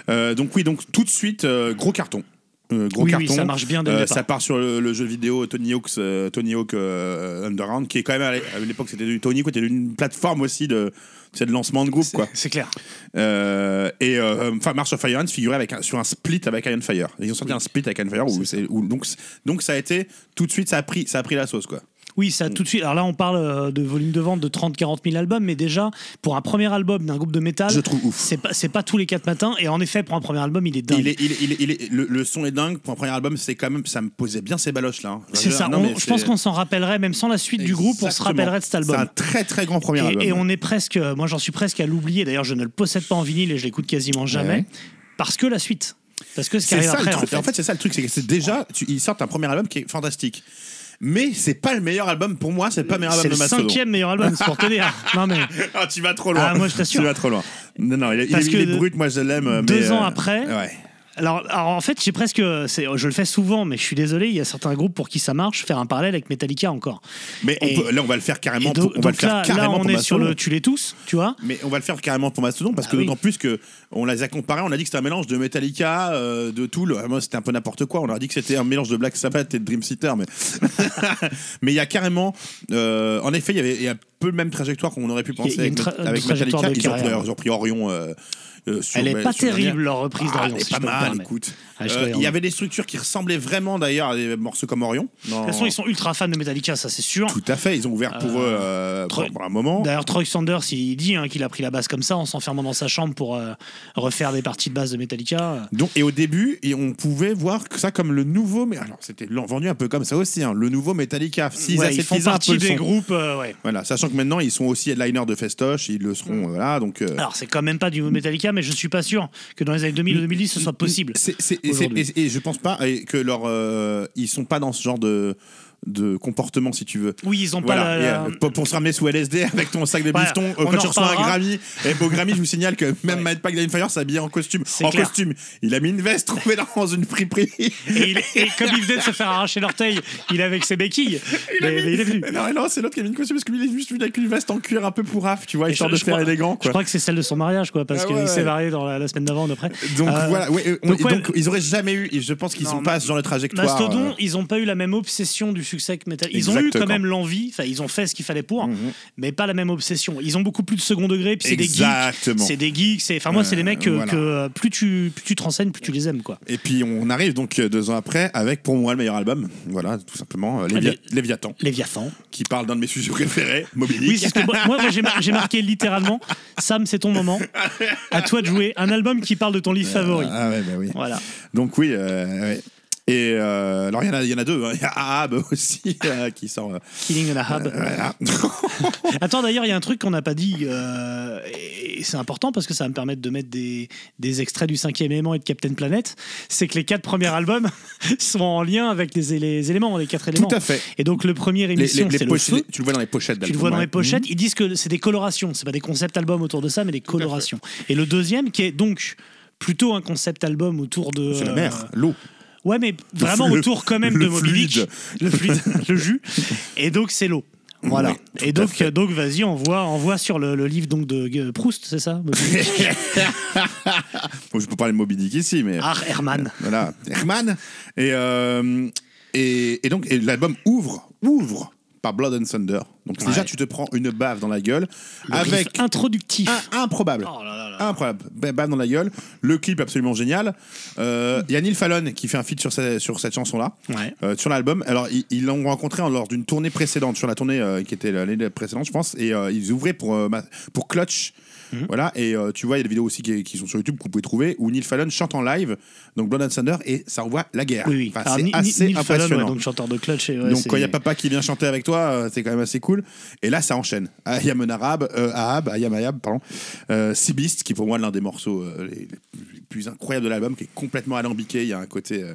Euh, donc oui, donc tout de suite, euh, gros carton. Euh, gros Oui, oui, carton. ça marche bien dès le Euh, ça part sur le, le jeu vidéo Tony Hawk's euh, Tony Hawk euh, Underground, qui est quand même à l'é- à l'époque c'était du Tony Hawk était une plateforme aussi de, c'est de lancement de groupe quoi. C'est clair. Euh, et euh, enfin, March of Fire figurait avec un- sur un split avec Iron Fire. Ils ont sorti un split avec Iron Fire où- donc donc ça a été tout de suite ça a pris ça a pris la sauce quoi. Oui, ça tout de suite. Alors là, on parle euh, de volume de vente de 30-40 000 albums, mais déjà, pour un premier album d'un groupe de métal, Je trouve ouf. c'est pas, c'est pas tous les quatre matins. Et en effet, pour un premier album, il est dingue. Il est, il est- il est- il est- le, le son est dingue pour un premier album. C'est quand même ça me posait bien ces baloches là. hein. C'est ça. Non, On- mais je pense qu'on s'en rappellerait, même sans la suite du groupe, on se rappellerait de cet album. C'est un très très grand premier et, album. et on est presque, moi j'en suis presque à l'oublier. D'ailleurs, je ne le possède pas en vinyle et je l'écoute quasiment jamais. Ouais. Parce que la suite. Parce que ce qui arrive ça après, en fait. En fait, c'est ça le truc, c'est que c'est déjà tu- ils sortent un premier album qui est fantastique. Mais c'est pas le meilleur album pour moi, c'est pas le meilleur c'est album le de Mastodon. cinquième meilleur album, c'est pour te dire. *laughs* Non mais Ah, tu vas trop loin. Ah, moi, je t'assure. Tu vas trop loin. Non, non, il, est- il Parce est, que il est brut, moi je l'aime. deux mais, ans euh, après, Ouais. Alors, alors, en fait, j'ai presque, je le fais souvent, mais je suis désolé, il y a certains groupes pour qui ça marche, faire un parallèle avec Metallica encore. Mais on peut- là, on va le faire carrément. Donc, pour, on va le faire là, là, carrément on pour est sur le tu les tous, tu vois? Mais on va le faire carrément pour Mastodon parce que Ah oui. d'autant plus que on les a comparés, on a dit que c'était un mélange de Metallica, euh, de Tool. Ah, Moi, c'était un peu n'importe quoi. On a dit que c'était un mélange de Black Sabbath et de Dream Theater, mais *laughs* mais il y a carrément, euh, en effet, il y avait y a peu le même trajectoire qu'on aurait pu penser avec, Metallica. de Ils ont, pris, carrière. ils ont pris Orion. euh, euh, sur- Elle est bah, pas terrible dernière. leur reprise Ah, d'Orion. elle est si pas mal, écoute. Ah, Euh, Il y avait des structures qui ressemblaient vraiment d'ailleurs à des morceaux comme Orion. De toute façon, ils sont ultra fans de Metallica, ça c'est sûr. Tout à fait, ils ont ouvert pour eux euh, Troy- pendant un moment. D'ailleurs, Troy Sanders, il dit hein, qu'il a pris la basse comme ça, en s'enfermant dans sa chambre pour refaire des parties de basse de Metallica. Donc, et au début, et on pouvait voir que ça comme le nouveau, mais alors c'était vendu un peu comme ça aussi, hein, le nouveau Metallica. S'ils Ouais, ils font partie des son. groupes, ouais. Voilà, sachant que maintenant, ils sont aussi headliners de Festoche, ils le seront, euh, voilà, donc. Alors, c'est quand même pas du Metallica, mais je suis pas sûr que dans les années 2000 ou 2010, ce soit possible. C'est- c'est- et, c'est- et- et je pense pas et que leur, euh, ils sont pas dans ce genre de de comportement si tu veux. Oui, ils ont Voilà, pas la. et, euh, pour, se ramener sous LSD *laughs* avec ton sac de Voilà, bifton euh, quand tu reçois un. Grammy. Et au Grammy, je vous signale que même. Mike Pack Fire s'habille en costume. En clair. costume. Il a mis une veste trouvée dans une friperie. Et, il- et comme il venait de se faire arracher l'orteil, il est avec ses béquilles. Il a mais, mis- mais il est venu. Non, non, c'est l'autre qui a mis une costume parce que lui, il est juste venu avec une veste en cuir un peu pourraf, tu vois, histoire je- de je faire élégant. Je Quoi. crois que c'est celle de son mariage, quoi, parce Ah qu'il ouais, s'est ouais. marié dans la, la semaine d'avant, d'après. Donc Euh, voilà, ouais, on- donc, et ouais. donc, ils auraient jamais eu, et je pense qu'ils sont pas ce genre de trajectoire. Mastodon, euh, ils ont pas eu la même obsession du succès que Metal. Ils ont eu quand même l'envie, enfin ils ont fait ce qu'il fallait pour, Mhm. mais pas la même obsession. Ils ont beaucoup plus de second degré, puis c'est des geeks. Exactement. C'est des geeks, enfin moi c'est des mecs que, voilà. que, euh, plus tu plus tu te renseignes, plus tu les aimes quoi. Et puis on arrive donc euh, deux ans après avec pour moi le meilleur album, voilà tout simplement euh, Lévia- Les- Léviathan, Léviathan. qui parle d'un de mes sujets préférés, Dick. Oui, c'est ce que moi, j'ai mar- j'ai marqué littéralement *laughs* Sam, c'est ton moment. À toi de jouer un album qui parle de ton livre favori. Ah ouais, bah oui. Voilà. Donc oui, euh, ouais. Et euh, alors il y en a, il y en a deux. hein. Il y a Ahab aussi euh, qui sort. euh, Killing in a Hub. voilà. *laughs* Attends, d'ailleurs, il y a un truc qu'on n'a pas dit, et c'est important parce que ça va me permettre de mettre des, des extraits du cinquième élément et de Captain Planet. C'est que les quatre premiers albums *laughs* sont en lien avec les, les éléments, les quatre éléments. Tout à fait. Et donc, le premier émission, c'est le feu. tu le vois dans les pochettes. Tu le vois dans les pochettes, ils disent que c'est des colorations, c'est pas des concept albums autour de ça, mais des colorations. Et le deuxième, qui est donc plutôt un concept album autour de. C'est la mer, l'eau. Ouais, mais vraiment le- autour quand même le de Moby Dick. Le fluide, *laughs* le jus. Et donc, c'est l'eau. Voilà. Oui, et donc, donc vas-y, on voit, on voit sur le, le livre donc de Proust, c'est ça *laughs* Bon, je peux parler de Moby Dick ici, mais Ah, Herman. voilà, Herman. Et, euh, et, et donc et l'album ouvre, ouvre par Blood and Thunder. Donc déjà, tu te prends une bave dans la gueule Le avec riff introductif. un improbable. Oh là là là. Improbable, Ba- bave dans la gueule. Le clip absolument génial. Euh, Il y a Neil Fallon qui fait un feat sur, cette- sur cette chanson-là, Ouais. euh, sur l'album. Alors ils l'ont rencontré en- lors d'une tournée précédente, sur la tournée euh, qui était l'année précédente, je pense, et euh, ils ouvraient pour euh, pour Clutch. Mhm. Voilà, et euh, tu vois, il y a des vidéos aussi qui, qui sont sur YouTube que vous pouvez trouver où Neil Fallon chante en live, donc Blood and Thunder, et ça envoie la guerre. Oui, oui. Enfin, Alors, c'est assez Neil Fallon, ouais, impressionnant. donc chanteur de Clutch. et ouais, Donc c'est- quand il y a papa qui vient chanter avec toi, euh, c'est quand même assez cool. Et là, ça enchaîne. *laughs* Ayam un arabe, euh, Ahab, Ayam Ayab, pardon. Euh, Sea Beast, qui est pour moi l'un des morceaux les, les plus, les plus incroyables de l'album, qui est complètement alambiqué. Il y a un côté,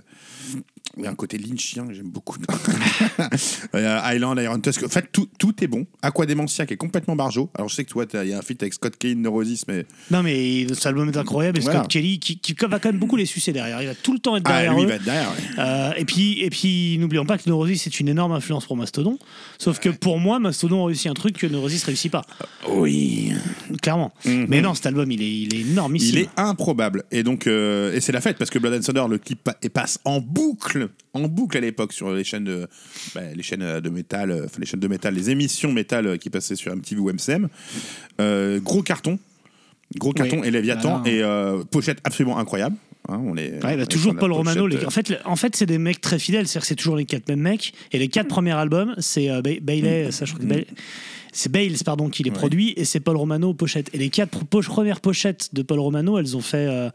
il y a un côté lynchien que j'aime beaucoup. *laughs* Island, Iron Tusk. En fait, tout, tout est bon. Aqua Dementia, qui est complètement barjo. Alors je sais que toi, il y a un feat avec Scott Kane, Neurosis, mais Non, mais cet album est incroyable. Et Voilà. Scott Kelly, qui, qui va quand même beaucoup les sucer derrière. Il va tout le temps être ah, derrière il eux. va être derrière. ouais. Euh, et puis, et puis n'oublions pas que Neurosis c'est une énorme influence pour Mastodon. Sauf que pour moi, Mastodon réussit un truc que Neurosis réussit pas. Oui. Clairement. Mais non, cet album, il est, il est énormissime. Il est improbable. Et donc, euh, et c'est la fête parce que Blood and Thunder, le clip passe en boucle, en boucle à l'époque sur les chaînes de, bah, les chaînes euh, de métal, euh, les chaînes de métal, les émissions métal euh, qui passaient sur MTV ou MCM. Euh, gros carton, gros carton Oui. et Léviathan Voilà. et euh, pochette absolument incroyable. Hein, on est, Ouais, bah, toujours Paul Romano. les- En fait, en fait c'est des mecs très fidèles. C'est-à-dire que c'est toujours les quatre mêmes mecs. Et les quatre premiers albums, c'est euh, Ba- Bailey, ça, je crois que Bailey- c'est Bales pardon, qui les produit et c'est Paul Romano aux pochettes. Et les quatre po- premières pochettes de Paul Romano, elles ont fait.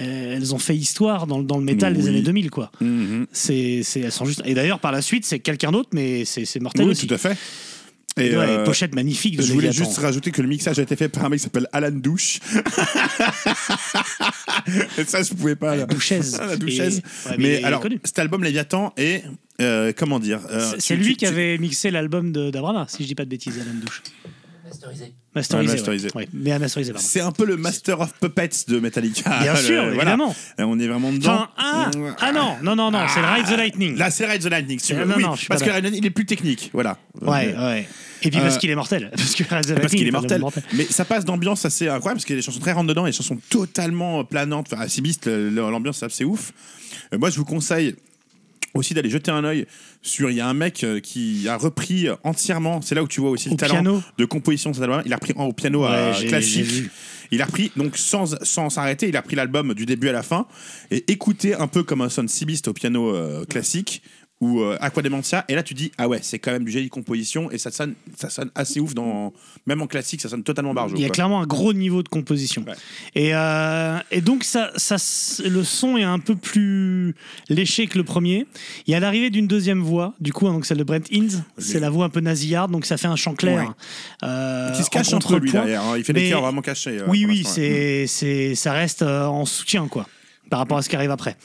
Euh, elles ont fait histoire dans, le- dans le métal des années 2000 quoi. mhm. C'est, c'est, elles sont juste. Et d'ailleurs par la suite c'est quelqu'un d'autre mais c'est, mortel Oui, aussi. tout à fait. Et ouais, euh, pochette magnifique de je voulais Léviathan. juste rajouter que le mixage a été fait par un mec qui s'appelle Alan Douche. *laughs* Et ça, je pouvais pas. là. Douchaise. La douchaise. *laughs* Et- ouais, mais alors, cet album Léviathan est. euh, comment dire euh, C'est- tu- lui tu- qui avait mixé l'album d'Abrama, si je dis pas de bêtises, Alan Douche. Masterisé. Masterisé. Ouais, masterisé. Ouais. Ouais, mais à masterisé, pardon. C'est un peu le Master of Puppets de Metallica. Bien *laughs* Le- sûr, voilà. évidemment. Et On est vraiment dedans. Enfin, ah, ah non, non, non, non, c'est le Ride the Lightning. Là, c'est Ride the Lightning. si Euh, veux. non, oui, parce que il est plus technique. Voilà. Ouais, Euh, ouais. Et puis parce Euh, qu'il est mortel. *laughs* Parce Parce qu'il est mortel. Mais ça passe d'ambiance assez incroyable parce qu'il y a des chansons très rentre dedans et des chansons totalement planantes. Enfin, le- l'ambiance, c'est ouf. Euh, moi, je vous conseille aussi d'aller jeter un œil sur. Il y a un mec euh, qui a repris entièrement. C'est là où tu vois aussi Au le talent piano. de composition de cet album. Il a repris au piano euh, Ouais, classique. Il a repris, donc sans sans s'arrêter, il a pris l'album du début à la fin et écouter un peu comme un son Beast au piano euh, classique ou euh, Aqua Dementia, et là tu dis ah ouais c'est quand même du génie de composition et ça sonne, ça sonne assez ouf dans même en classique ça sonne totalement barjo. Il y a quoi. clairement un gros niveau de composition. Ouais. Et, euh, et donc, ça, ça, le son est un peu plus léché que le premier. Il y a l'arrivée d'une deuxième voix, du coup, hein, donc celle de Brent Hinds. C'est la voix un peu nasillarde, donc ça fait un chant clair. Ouais. Euh, Qui se cache peu lui derrière, hein. il fait des chœurs vraiment cachés. euh, oui, oui, l'instant, ouais. c'est, c'est, ça reste euh, en soutien, quoi, par rapport à ce qui arrive après.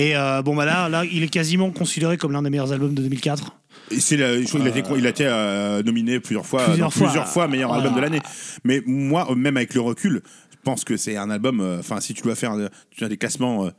Et euh, bon, bah là, là, il est quasiment considéré comme l'un des meilleurs albums de 2004. Et c'est la- je crois qu'il a été, il a été euh, nominé plusieurs fois, Plusieurs fois. plusieurs fois meilleur Voilà. album de l'année. Mais moi, même avec le recul, je pense que c'est un album. euh, Enfin, si tu dois faire euh, tu as des classements euh,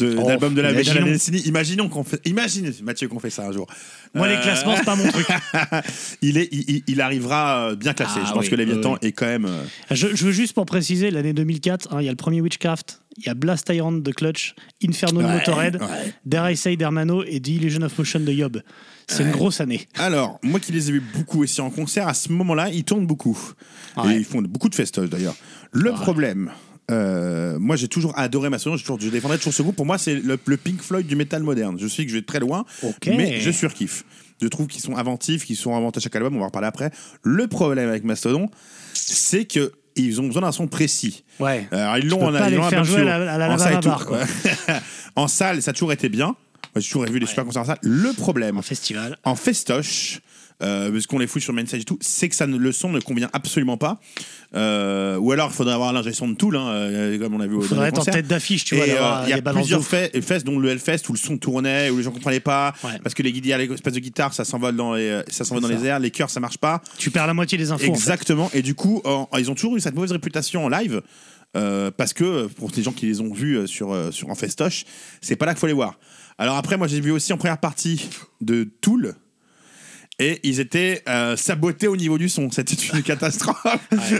de- Oh, d'albums de la de la imaginons. décennie, imaginons qu'on fait, imagine Mathieu qu'on fait ça un jour. Moi, les classements, c'est pas mon truc. *laughs* il est, il, arrivera bien classé. Ah je pense oui, que Léviathan est quand même. euh, Je, je veux juste pour préciser, l'année 2004, hein, il y a le premier Witchcraft, il y a Blast Tyrant de Clutch, Inferno de Ouais, Motorhead, ouais. Dare I Say d'Hermano et The Illusion of Motion de Yob. C'est une grosse année. Alors, moi qui les ai vus beaucoup aussi en concert, à ce moment-là, ils tournent beaucoup. Ouais. Et ils font beaucoup de festoches d'ailleurs. Le problème, euh, moi j'ai toujours adoré Mastodon, j'ai toujours- je défendrai toujours ce groupe. Pour moi, c'est le, le Pink Floyd du métal moderne. Je sais que je vais très loin, mais je surkiffe. Je trouve qu'ils sont inventifs, qu'ils sont inventés à chaque album, on va en reparler après. Le problème avec Mastodon, c'est que ils ont besoin d'un son précis. Ouais. Alors, ils l'ont en pas ils les l'ont faire jouer à la- à la en salle et tout. Quoi. *laughs* en salle, ça a toujours été bien. J'ai toujours vu des super concerts en salle. Le problème, En festival. en festoche, euh, parce qu'on les fout sur main stage et tout, c'est que ça ne, le son ne convient absolument pas. Euh, ou alors il faudrait avoir l'ingé son de Tool, hein, euh, comme on a vu au Il faudrait être en tête d'affiche, tu vois, euh, il y a plusieurs de ouf. fe- fests, dont le Hellfest, où le son tournait, où les gens comprenaient pas, Ouais. parce que les a l'espèce de guitare, ça s'envole dans les, ça s'envole dans C'est les ça. airs, les chœurs, ça marche pas. Tu perds la moitié des infos. en fait. Exactement. Et du coup, en- ils ont toujours eu cette mauvaise réputation en live. euh, parce que pour les gens qui les ont vus euh, sur, euh, sur en festoche, c'est pas là qu'il faut les voir. Alors après, moi j'ai vu aussi en première partie de Tool. Et ils étaient euh, sabotés au niveau du son. C'était une *laughs* catastrophe.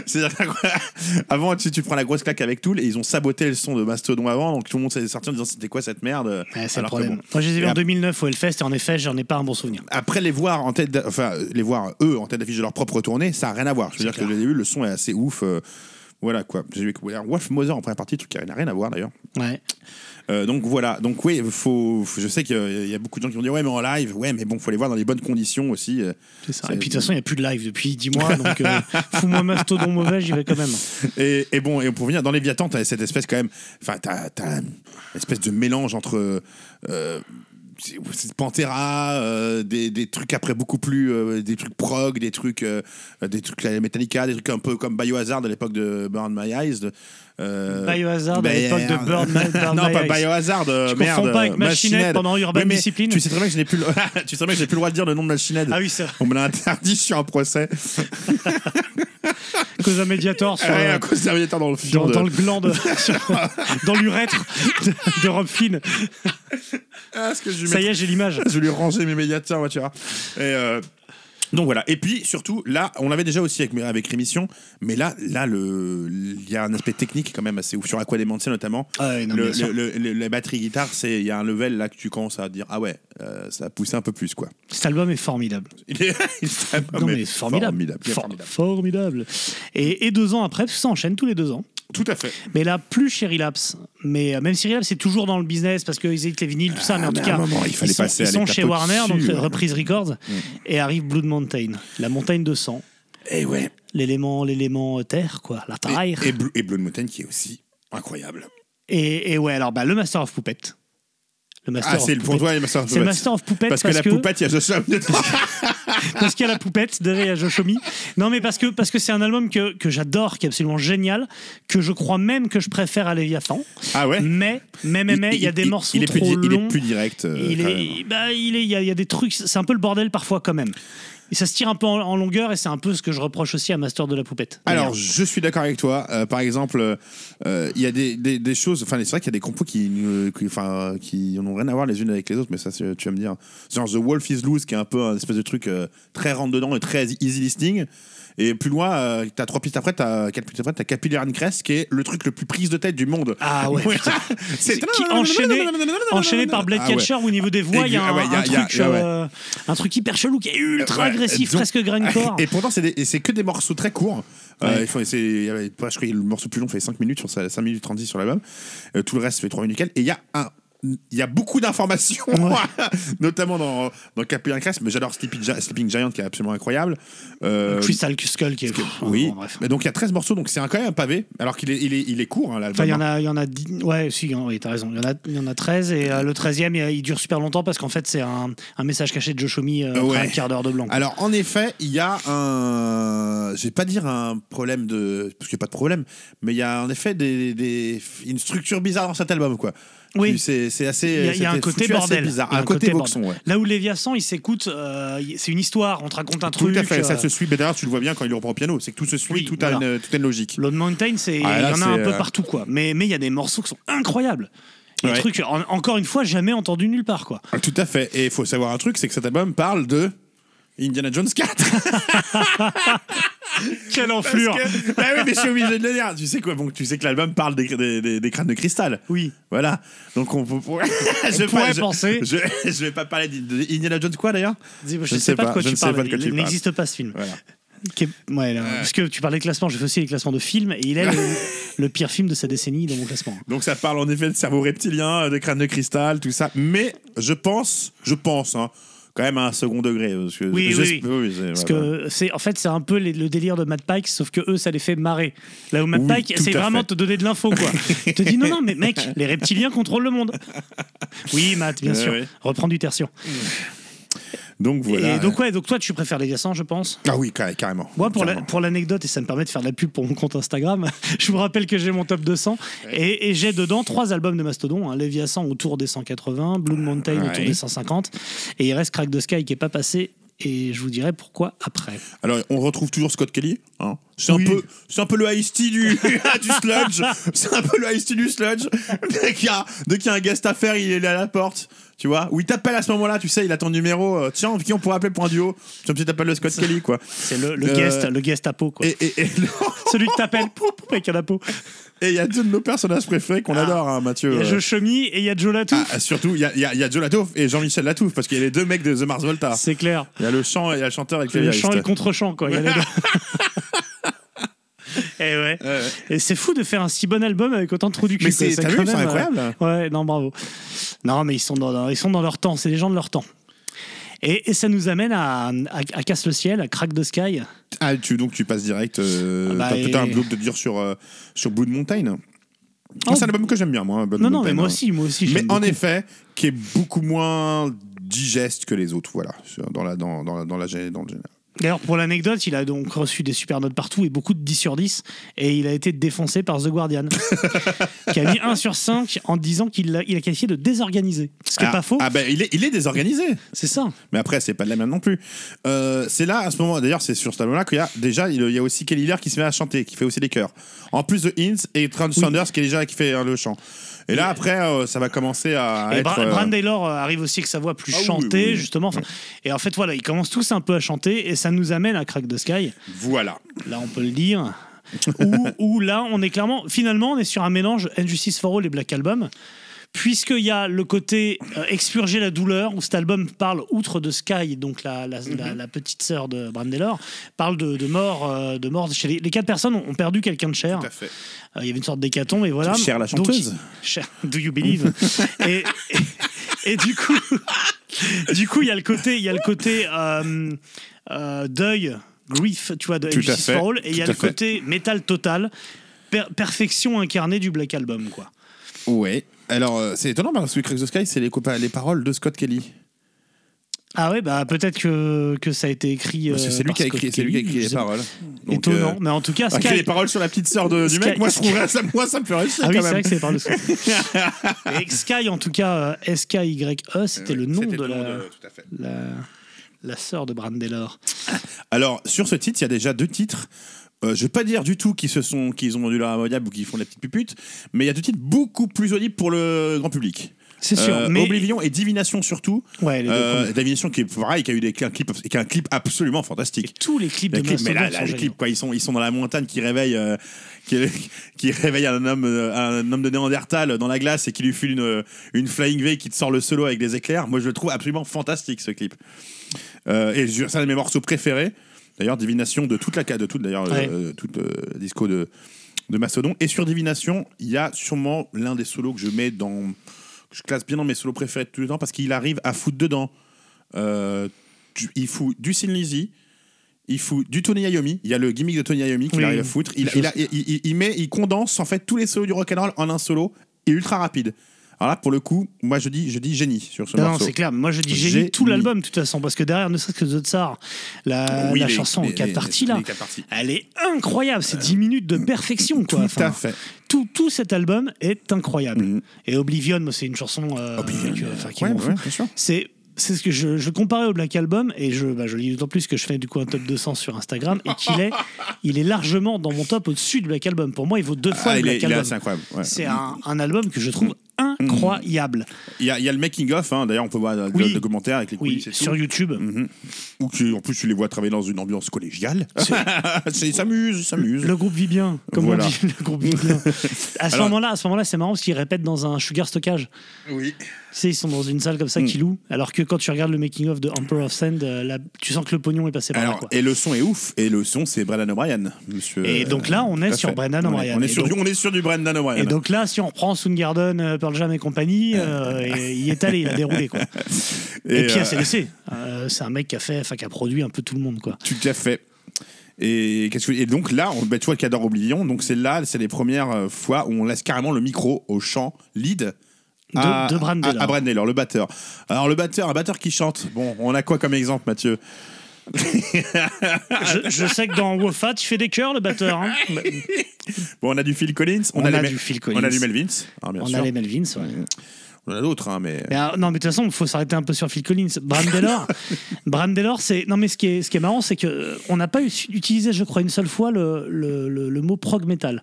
C'est-à-dire qu'avant, tu, tu prends la grosse claque avec Tool et ils ont saboté le son de Mastodon avant. Donc tout le monde s'est sorti en disant c'était quoi cette merde? Ouais, c'est le problème. bon. Moi, je les ai vus en ap- 2009 au Hellfest et en effet, j'en ai pas un bon souvenir. après les voir en tête, enfin les voir eux en tête d'affiche de leur propre tournée, ça a rien à voir. Je veux dire clair. que je les ai vus, le son est assez ouf. euh, voilà quoi. J'ai vu Wolf Mother en première partie, truc qui n'a rien à voir d'ailleurs. Ouais. Euh, donc voilà. Donc oui, faut, faut- je sais qu'il y a beaucoup de gens qui vont dire ouais mais en live, ouais mais bon faut les voir dans les bonnes conditions aussi. euh. C'est ça. Et puis de toute façon, il n'y a plus de live depuis 10 mois, donc euh, *laughs* fous-moi Mastodon mauvais, j'y vais quand même. Et, et bon, et pour venir dans Léviathan, t'as cette espèce quand même, enfin t'as, t'as une espèce de mélange entre euh, Pantera, euh, des, trucs après beaucoup plus, euh, des trucs prog, des trucs, euh, des trucs Metallica, des trucs un peu comme Biohazard à l'époque de Burn My Eyes. Euh, Biohazard à Bayer- l'époque de My- Burn *laughs* non, pas. Biohazard, euh, Tu merde. confonds pas avec Machine Machine Head Head. pendant Urban mais Discipline Tu sais très bien que je n'ai plus, le... *laughs* tu sais très bien que je n'ai plus le droit de dire le nom de Machine Head. Ah oui, vrai. On me l'a interdit sur un procès. *laughs* Cause un Mediator sur, Ouais, euh, à cause d'un médiateur dans le dans, de- dans le gland, de- sur- dans l'urètre de, de Rob Flynn. Ah, ce que je lui Ça y est, j'ai l'image. je vais lui ranger mes médiateurs, tu vois. Et euh, donc voilà. Et puis surtout, là, on l'avait déjà aussi avec, avec Rémission, mais là, là, le, il y a un aspect technique quand même assez ouf sur Aqua Dementia notamment. Ah ouais, non, le, le- le- la batterie guitare, c'est il y a un level là que tu commences à dire ah ouais, euh, ça a poussé un peu plus quoi. Cet album est formidable. *laughs* Il est, non, mais formidable. formidable, formidable. formidable. Et, et deux ans après, ça enchaîne tous les deux ans. Tout à fait. Mais là, plus chez Relapse. Mais euh, même si Relapse est toujours dans le business parce qu'ils éditent les vinyles, tout ça, mais en Ah, tout cas, moment, il fallait ils sont, passer ils à sont l'étape chez Warner, donc ouais. Mm. reprise Records, et arrive Blood Mountain, la montagne de sang, Et ouais. l'élément, l'élément euh, terre, quoi, la terre. et, Blue- et Blood Mountain qui est aussi incroyable. Et, et ouais, alors bah, le Master of Puppet. Le Master Ah, c'est le pour toi, il Master of C'est le Puppets. Master of Puppet Parce que la poupette, il y a Joshua *laughs* dedans. parce qu'il y a la poupette, derrière il y a Joshomi. Non, mais parce que parce que c'est un album que, que j'adore, qui est absolument génial, que je crois même que je préfère à Léviathan. Ah ouais? Mais, mais, mais, mais, il y a des morceaux il est trop plus, longs. Il est plus direct. euh, il est, bah, il est, il y a, il y a des trucs, c'est un peu le bordel parfois quand même. Et ça se tire un peu en, en longueur et c'est un peu ce que je reproche aussi à Master de la Poupette. Alors, je suis d'accord avec toi. Euh, par exemple, euh, il y a des, des, des choses. Enfin, c'est vrai qu'il y a des compos qui, qui, enfin, qui n'ont rien à voir les unes avec les autres, mais ça, tu vas me dire. Genre The Wolf is Loose, qui est un peu un espèce de truc euh, très rentre dedans et très easy listening. Et plus loin, euh, t'as trois pistes après, t'as quatre pistes après, t'as Capillary and Crest, qui est le truc le plus prise de tête du monde. Ah ouais, *laughs* putain. *laughs* c'est qui enchaîné, enchaîné par Blade Ah ouais. Catcher au niveau des voix, il y a un truc hyper chelou qui est ultra Donc- presque grindcore. *laughs* Et pourtant, c'est que des morceaux très courts. Euh, Ouais. je crois que le morceau plus long fait 5 minutes sur sa- 5 minutes 30 sur l'album. Euh, tout le reste fait 3 minutes. Et il y a un il y a beaucoup d'informations, *laughs* notamment dans, dans Captain Crest, mais j'adore Sleeping, Gi- Sleeping Giant qui est absolument incroyable. Euh, Crystal Skull qui est. Pff, oui, bon, bref. mais donc il y a 13 morceaux, donc c'est quand même un pavé, alors qu'il est, il est, il est court, hein. Enfin, il y en hein. a, il y en a 10 Ouais, si, oui, t'as raison. Il y en a, il y en a 13 et euh, le 13e, il, il dure super longtemps parce qu'en fait, c'est un, un message caché de Joe Shomi euh, Ouais. un quart d'heure de blanc. Alors, en effet, il y a un. Je vais pas dire un problème de. Parce qu'il n'y a pas de problème, mais il y a en effet des, des- une structure bizarre dans cet album, quoi. Oui. C'est assez. Il y a, il y a un côté bordel. bizarre. Il Un, côté, boxon, ouais. Là où Léviathan, il s'écoute, euh, il- c'est une histoire, on te raconte un Tout truc. à fait, ça euh, se suit. Mais d'ailleurs, tu le vois bien quand il reprend au piano, c'est que tout se suit, Oui, tout, a une, tout a une logique. Lone Mountain, c'est il Ah, là, y en a un peu euh, partout quoi. Mais mais il y a des morceaux qui sont incroyables. Et Ouais. Des trucs en- encore une fois jamais entendu nulle part quoi. Ah, Tout à fait. Et il faut savoir un truc, c'est que cet album parle de. Indiana Jones 4 *laughs* Quelle enflure que- Bah oui, mais je suis obligé de le dire. Tu sais quoi bon, Tu sais que l'album parle des, des- des- des crânes de cristal. Oui. Voilà. Donc on, peut- *laughs* je pourrait je- penser. Je, je vais pas parler d'Indiana Jones quoi d'ailleurs? Je, ne sais sais pas de pas, quoi je tu ne sais parles. pas de quoi il il n'existe pas ce film. Voilà. Qui est- ouais, là, Parce que tu parlais de classement, je fais aussi les classements de films et il est le, le pire film de sa décennie dans mon classement. Donc ça parle en effet de cerveau reptilien, de crâne de cristal, tout ça. Mais je pense, je pense, hein, quand même à un second degré. Parce que Oui, je- oui, oui, c'est- Parce voilà. que c'est en fait c'est un peu les- le délire de Matt Pike, sauf que eux ça les fait marrer. Là où Matt Pike à vraiment fait. te donner de l'info quoi. Il *laughs* te dit non non mais mec les reptiliens contrôlent le monde. Oui Matt bien sûr. Reprends du tertien. Donc voilà. Et donc ouais donc toi tu préfères les Léviathan je pense. Ah oui, carré- carrément. Moi, pour la- Carrément. pour l'anecdote, et ça me permet de faire de la pub pour mon compte Instagram, *laughs* je vous rappelle que j'ai mon top 200 et, et j'ai dedans trois albums de Mastodon hein, Léviathan autour des 180, Blue Mountain autour des 150, et il reste Crack the Sky qui est pas passé. Et je vous dirai pourquoi après. Alors, on retrouve toujours Scott Kelly. hein. C'est un peu, c'est un peu le Ice-T du, *laughs* du sludge. C'est un peu le Ice-T du sludge. Dès qu'il y a, dès qu'il y a un guest à faire, il est à la porte. Tu vois, où il t'appelle à ce moment-là, tu sais, il a ton numéro. euh, Tiens, qui on pourrait appeler pour un duo? Tu tu t'appelles le Scott Kelly, quoi. C'est le, le Euh, guest, le guest à peau quoi. Et et- et- *laughs* Celui que t'appelles avec un à peau. et il y a deux de nos personnages préférés qu'on adore, hein, Mathieu. Ah. Il y a Euh, Joe et il y a Joe Latouf. ah, surtout, il y a, y a- y a Joe Latouf et Jean-Michel Latouf, parce qu'il y a les deux mecs de The Mars Volta. C'est clair. Il y a le chant et il y a le chanteur avec Le les chant et le contre-chant quoi. Il y a les deux. *laughs* Et ouais. Ouais. Et c'est fou de faire un si bon album avec autant de trous du cul. Mais c'est- incroyable. Ouais, non, bravo. Non, mais ils sont dans, leur- ils sont dans leur temps. C'est les gens de leur temps. Et, et ça nous amène à, à, à Casse le ciel, à Crack the Sky. Ah, tu, donc tu passes direct. Euh, Ah bah, T'as et- un bloc de dire sur, euh, sur Blue Mountain. Oh. c'est un album que j'aime bien, moi. Blood Non, non, mais moi hein. aussi, moi aussi. Mais en beaucoup. effet, qui est beaucoup moins digeste que les autres, voilà, dans la, dans, dans, la- dans, la, gé- dans le général. D'ailleurs, pour l'anecdote, il a donc reçu des super notes partout et beaucoup de 10 sur 10. Et il a été défoncé par The Guardian, *laughs* qui a mis 1 sur 5 en disant qu'il l'a il a qualifié de désorganisé. Ce qui n'est ah, pas faux. Ah, ben, il, est, il est désorganisé. C'est ça. Mais après, c'est pas de la même non plus. Euh, c'est là, à ce moment, d'ailleurs, c'est sur cet album-là qu'il y a déjà, il y a aussi Kelly Lair qui se met à chanter, qui fait aussi des chœurs. En plus de Hinz et Trent Saunders qui est déjà qui fait euh, le chant. Et là, après, euh, ça va commencer à Et être. Bra- euh, Bran Taylor euh, arrive aussi avec sa voix plus Ah chantée, oui, oui. justement. Enfin, Et en fait, voilà, ils commencent tous un peu à chanter et ça nous amène à Crack the Sky. Voilà. Là, on peut le dire. où, où là, on est clairement, finalement, on est sur un mélange Injustice for All et Black Album. Puisqu'il y a le côté euh, expurger la douleur, où cet album parle, outre de Sky, donc la, la, Mhm. la- la petite sœur de Brandelor, parle de, de mort. euh, de mort chez les, les quatre personnes ont, ont perdu quelqu'un de cher. Tout à fait. Euh, Il y avait une sorte d'hécatombe et voilà. Cher la Donc, chanteuse. *laughs* Cher, do you believe? Et, et, et du coup, *laughs* du coup, il y a le côté, il y a le côté euh, euh, deuil, grief, tu vois, de Tout à Injustice fait, for All, et il y a le fait. côté métal total, per- perfection incarnée du Black Album, quoi. Ouais. Alors, euh, c'est étonnant parce que Crack the Sky, c'est les, les paroles de Scott Kelly. Ah ouais, bah peut-être que, que ça a été écrit. Parce que euh, c'est lui qui a écrit, c'est lui qui a écrit je les paroles. Donc, Étonnant, euh, mais en tout cas, ah, Sky, les paroles sur la petite sœur de- du Sky- mec, moi, je trouverais ça, moi, ça me ferait chier Ah oui, c'est vrai que c'est par le *laughs* Et Sky, en tout cas, S-K-Y-E, c'était le nom de le nom la, de- fait. la, la sœur de Brandelor. Alors, sur ce titre, il y a déjà deux titres. Euh, je vais pas dire du tout qu'ils se sont, qu'ils ont vendu leur ammoniable ou qu'ils font de la petite pupute, mais il y a deux titres beaucoup plus audibles pour le grand public. C'est sûr, Euh, mais. Oblivion et Divination surtout. Ouais, les deux Euh. Divination qui est pareil, qui a eu des, qui a un clip, qui a un clip absolument fantastique. Tous les clips Les de clips, mais là, les clips, quoi, ils sont, ils sont dans la montagne qui réveille, euh, qui, *laughs* qui réveille un homme, un homme de Néandertal dans la glace et qui lui file une, une flying V qui te sort le solo avec des éclairs. Moi, je le trouve absolument fantastique ce clip. Et c'est un de mes morceaux préférés. D'ailleurs, Divination de toute la de toute d'ailleurs Ouais. euh, toute euh, disco de de Mastodon. Et sur Divination, il y a sûrement l'un des solos que je mets dans je classe bien dans mes solos préférés de tout le temps parce qu'il arrive à foutre dedans. Euh, il fout du Sin Lizzy, il fout du Tony Iommi. Il y a le gimmick de Tony Iommi qu'il Oui. arrive à foutre. Il, Je- il, a- il- il- il met, il condense en fait tous les solos du rock'n'roll en un solo et ultra rapide. Alors là, pour le coup, moi je dis, je dis génie sur ce Non, non, morceau. c'est clair. Moi, je dis Génie. génie tout l'album, de toute façon, parce que derrière, ne serait-ce que The Tsar, la, Oui, la les- chanson en quatre parties, là, les quatre parties. elle est incroyable. C'est 10 minutes de perfection, quoi. Tout Enfin, à fait. Tout, tout cet album est incroyable. Mhm. Et Oblivion, c'est une chanson euh, Oblivion, euh, ouais, ouais. C'est c'est ce que je, je comparais au Black Album et je, bah, je le dis d'autant plus que je fais du coup un top 200 sur Instagram et qu'il est, *laughs* il est largement dans mon top au-dessus du Black Album. Pour moi, il vaut deux fois Ah, le il, est, Black est Album. ouais. C'est un, un album que je trouve incroyable. Il y a, il y a le making of, hein, d'ailleurs on peut voir le Oui. documentaire avec les Oui, coulisses et sur. YouTube. Mhm. Ou en plus tu les vois travailler dans une ambiance collégiale. C'est- *laughs* Ils s'amusent, ils s'amusent. Le groupe vit bien, comme Voilà. on dit. Le groupe vit bien. *laughs* À ce Alors- moment-là, à ce moment-là, c'est marrant parce qu'ils répètent dans un sugar stockage. Oui. Tu sais, ils sont dans une salle comme ça Mm. qui louent, alors que quand tu regardes le making of de Emperor of Sand, euh, là, tu sens que le pognon est passé par là. Alors, Quoi. et le son est ouf. Et le son, c'est Brendan O'Brien, monsieur. Et donc là, on est sur. Brendan On est- O'Brien. On est, Et sur, donc- du, on est sur du Brendan O'Brien. Et donc là, si on reprend Soundgarden, euh, Pearl Jam et compagnie, euh, et il est allé, il a déroulé. Quoi. *laughs* Et, puis euh, ACDC, euh, c'est un mec qui a fait, enfin qui a produit un peu tout le monde. Quoi. Tout à fait. Et, qu'est-ce que- et donc là, on, bah, tu vois qu'il adore Oblivion. Donc c'est là, c'est les premières euh, fois où on laisse carrément le micro au chant lead. À, De- de Bran Taylor. à, le batteur. Alors le batteur, un batteur qui chante. Bon, on a quoi comme exemple, Mathieu Je, je sais que dans Wofa, tu fais des chœurs, le batteur. hein. *laughs* Bon, on a du Phil Collins. On a, du Phil On a Collins. du Melvins. hein, bien On sûr. a les Melvins, ouais. On en a d'autres, hein, mais. Mais, euh, non, mais de toute façon, il faut s'arrêter un peu sur Phil Collins. Brandelor, *laughs* Brandelor, c'est non, mais ce qui est, ce qui est marrant, c'est que euh, on n'a pas utilisé, je crois, une seule fois le, le, le- le mot prog metal.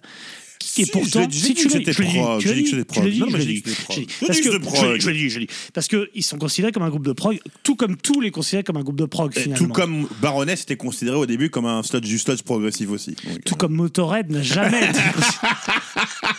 Et Si, pourtant, j'ai si dit tu que l'as je dit, prog, tu j'ai l'as dit que dit, c'était tu l'as dit, Non, je mais dit, dit que je l'ai dit. J'ai Parce dit que que- je l'ai dit, je l'ai dit, je dit. Qu'ils sont considérés comme un groupe de prog, tout comme tous les considérés comme un groupe de prog, finalement. tout comme Baroness était considéré au début comme un sludge, du sludge progressif aussi. Donc, Tout comme Motorhead n'a jamais été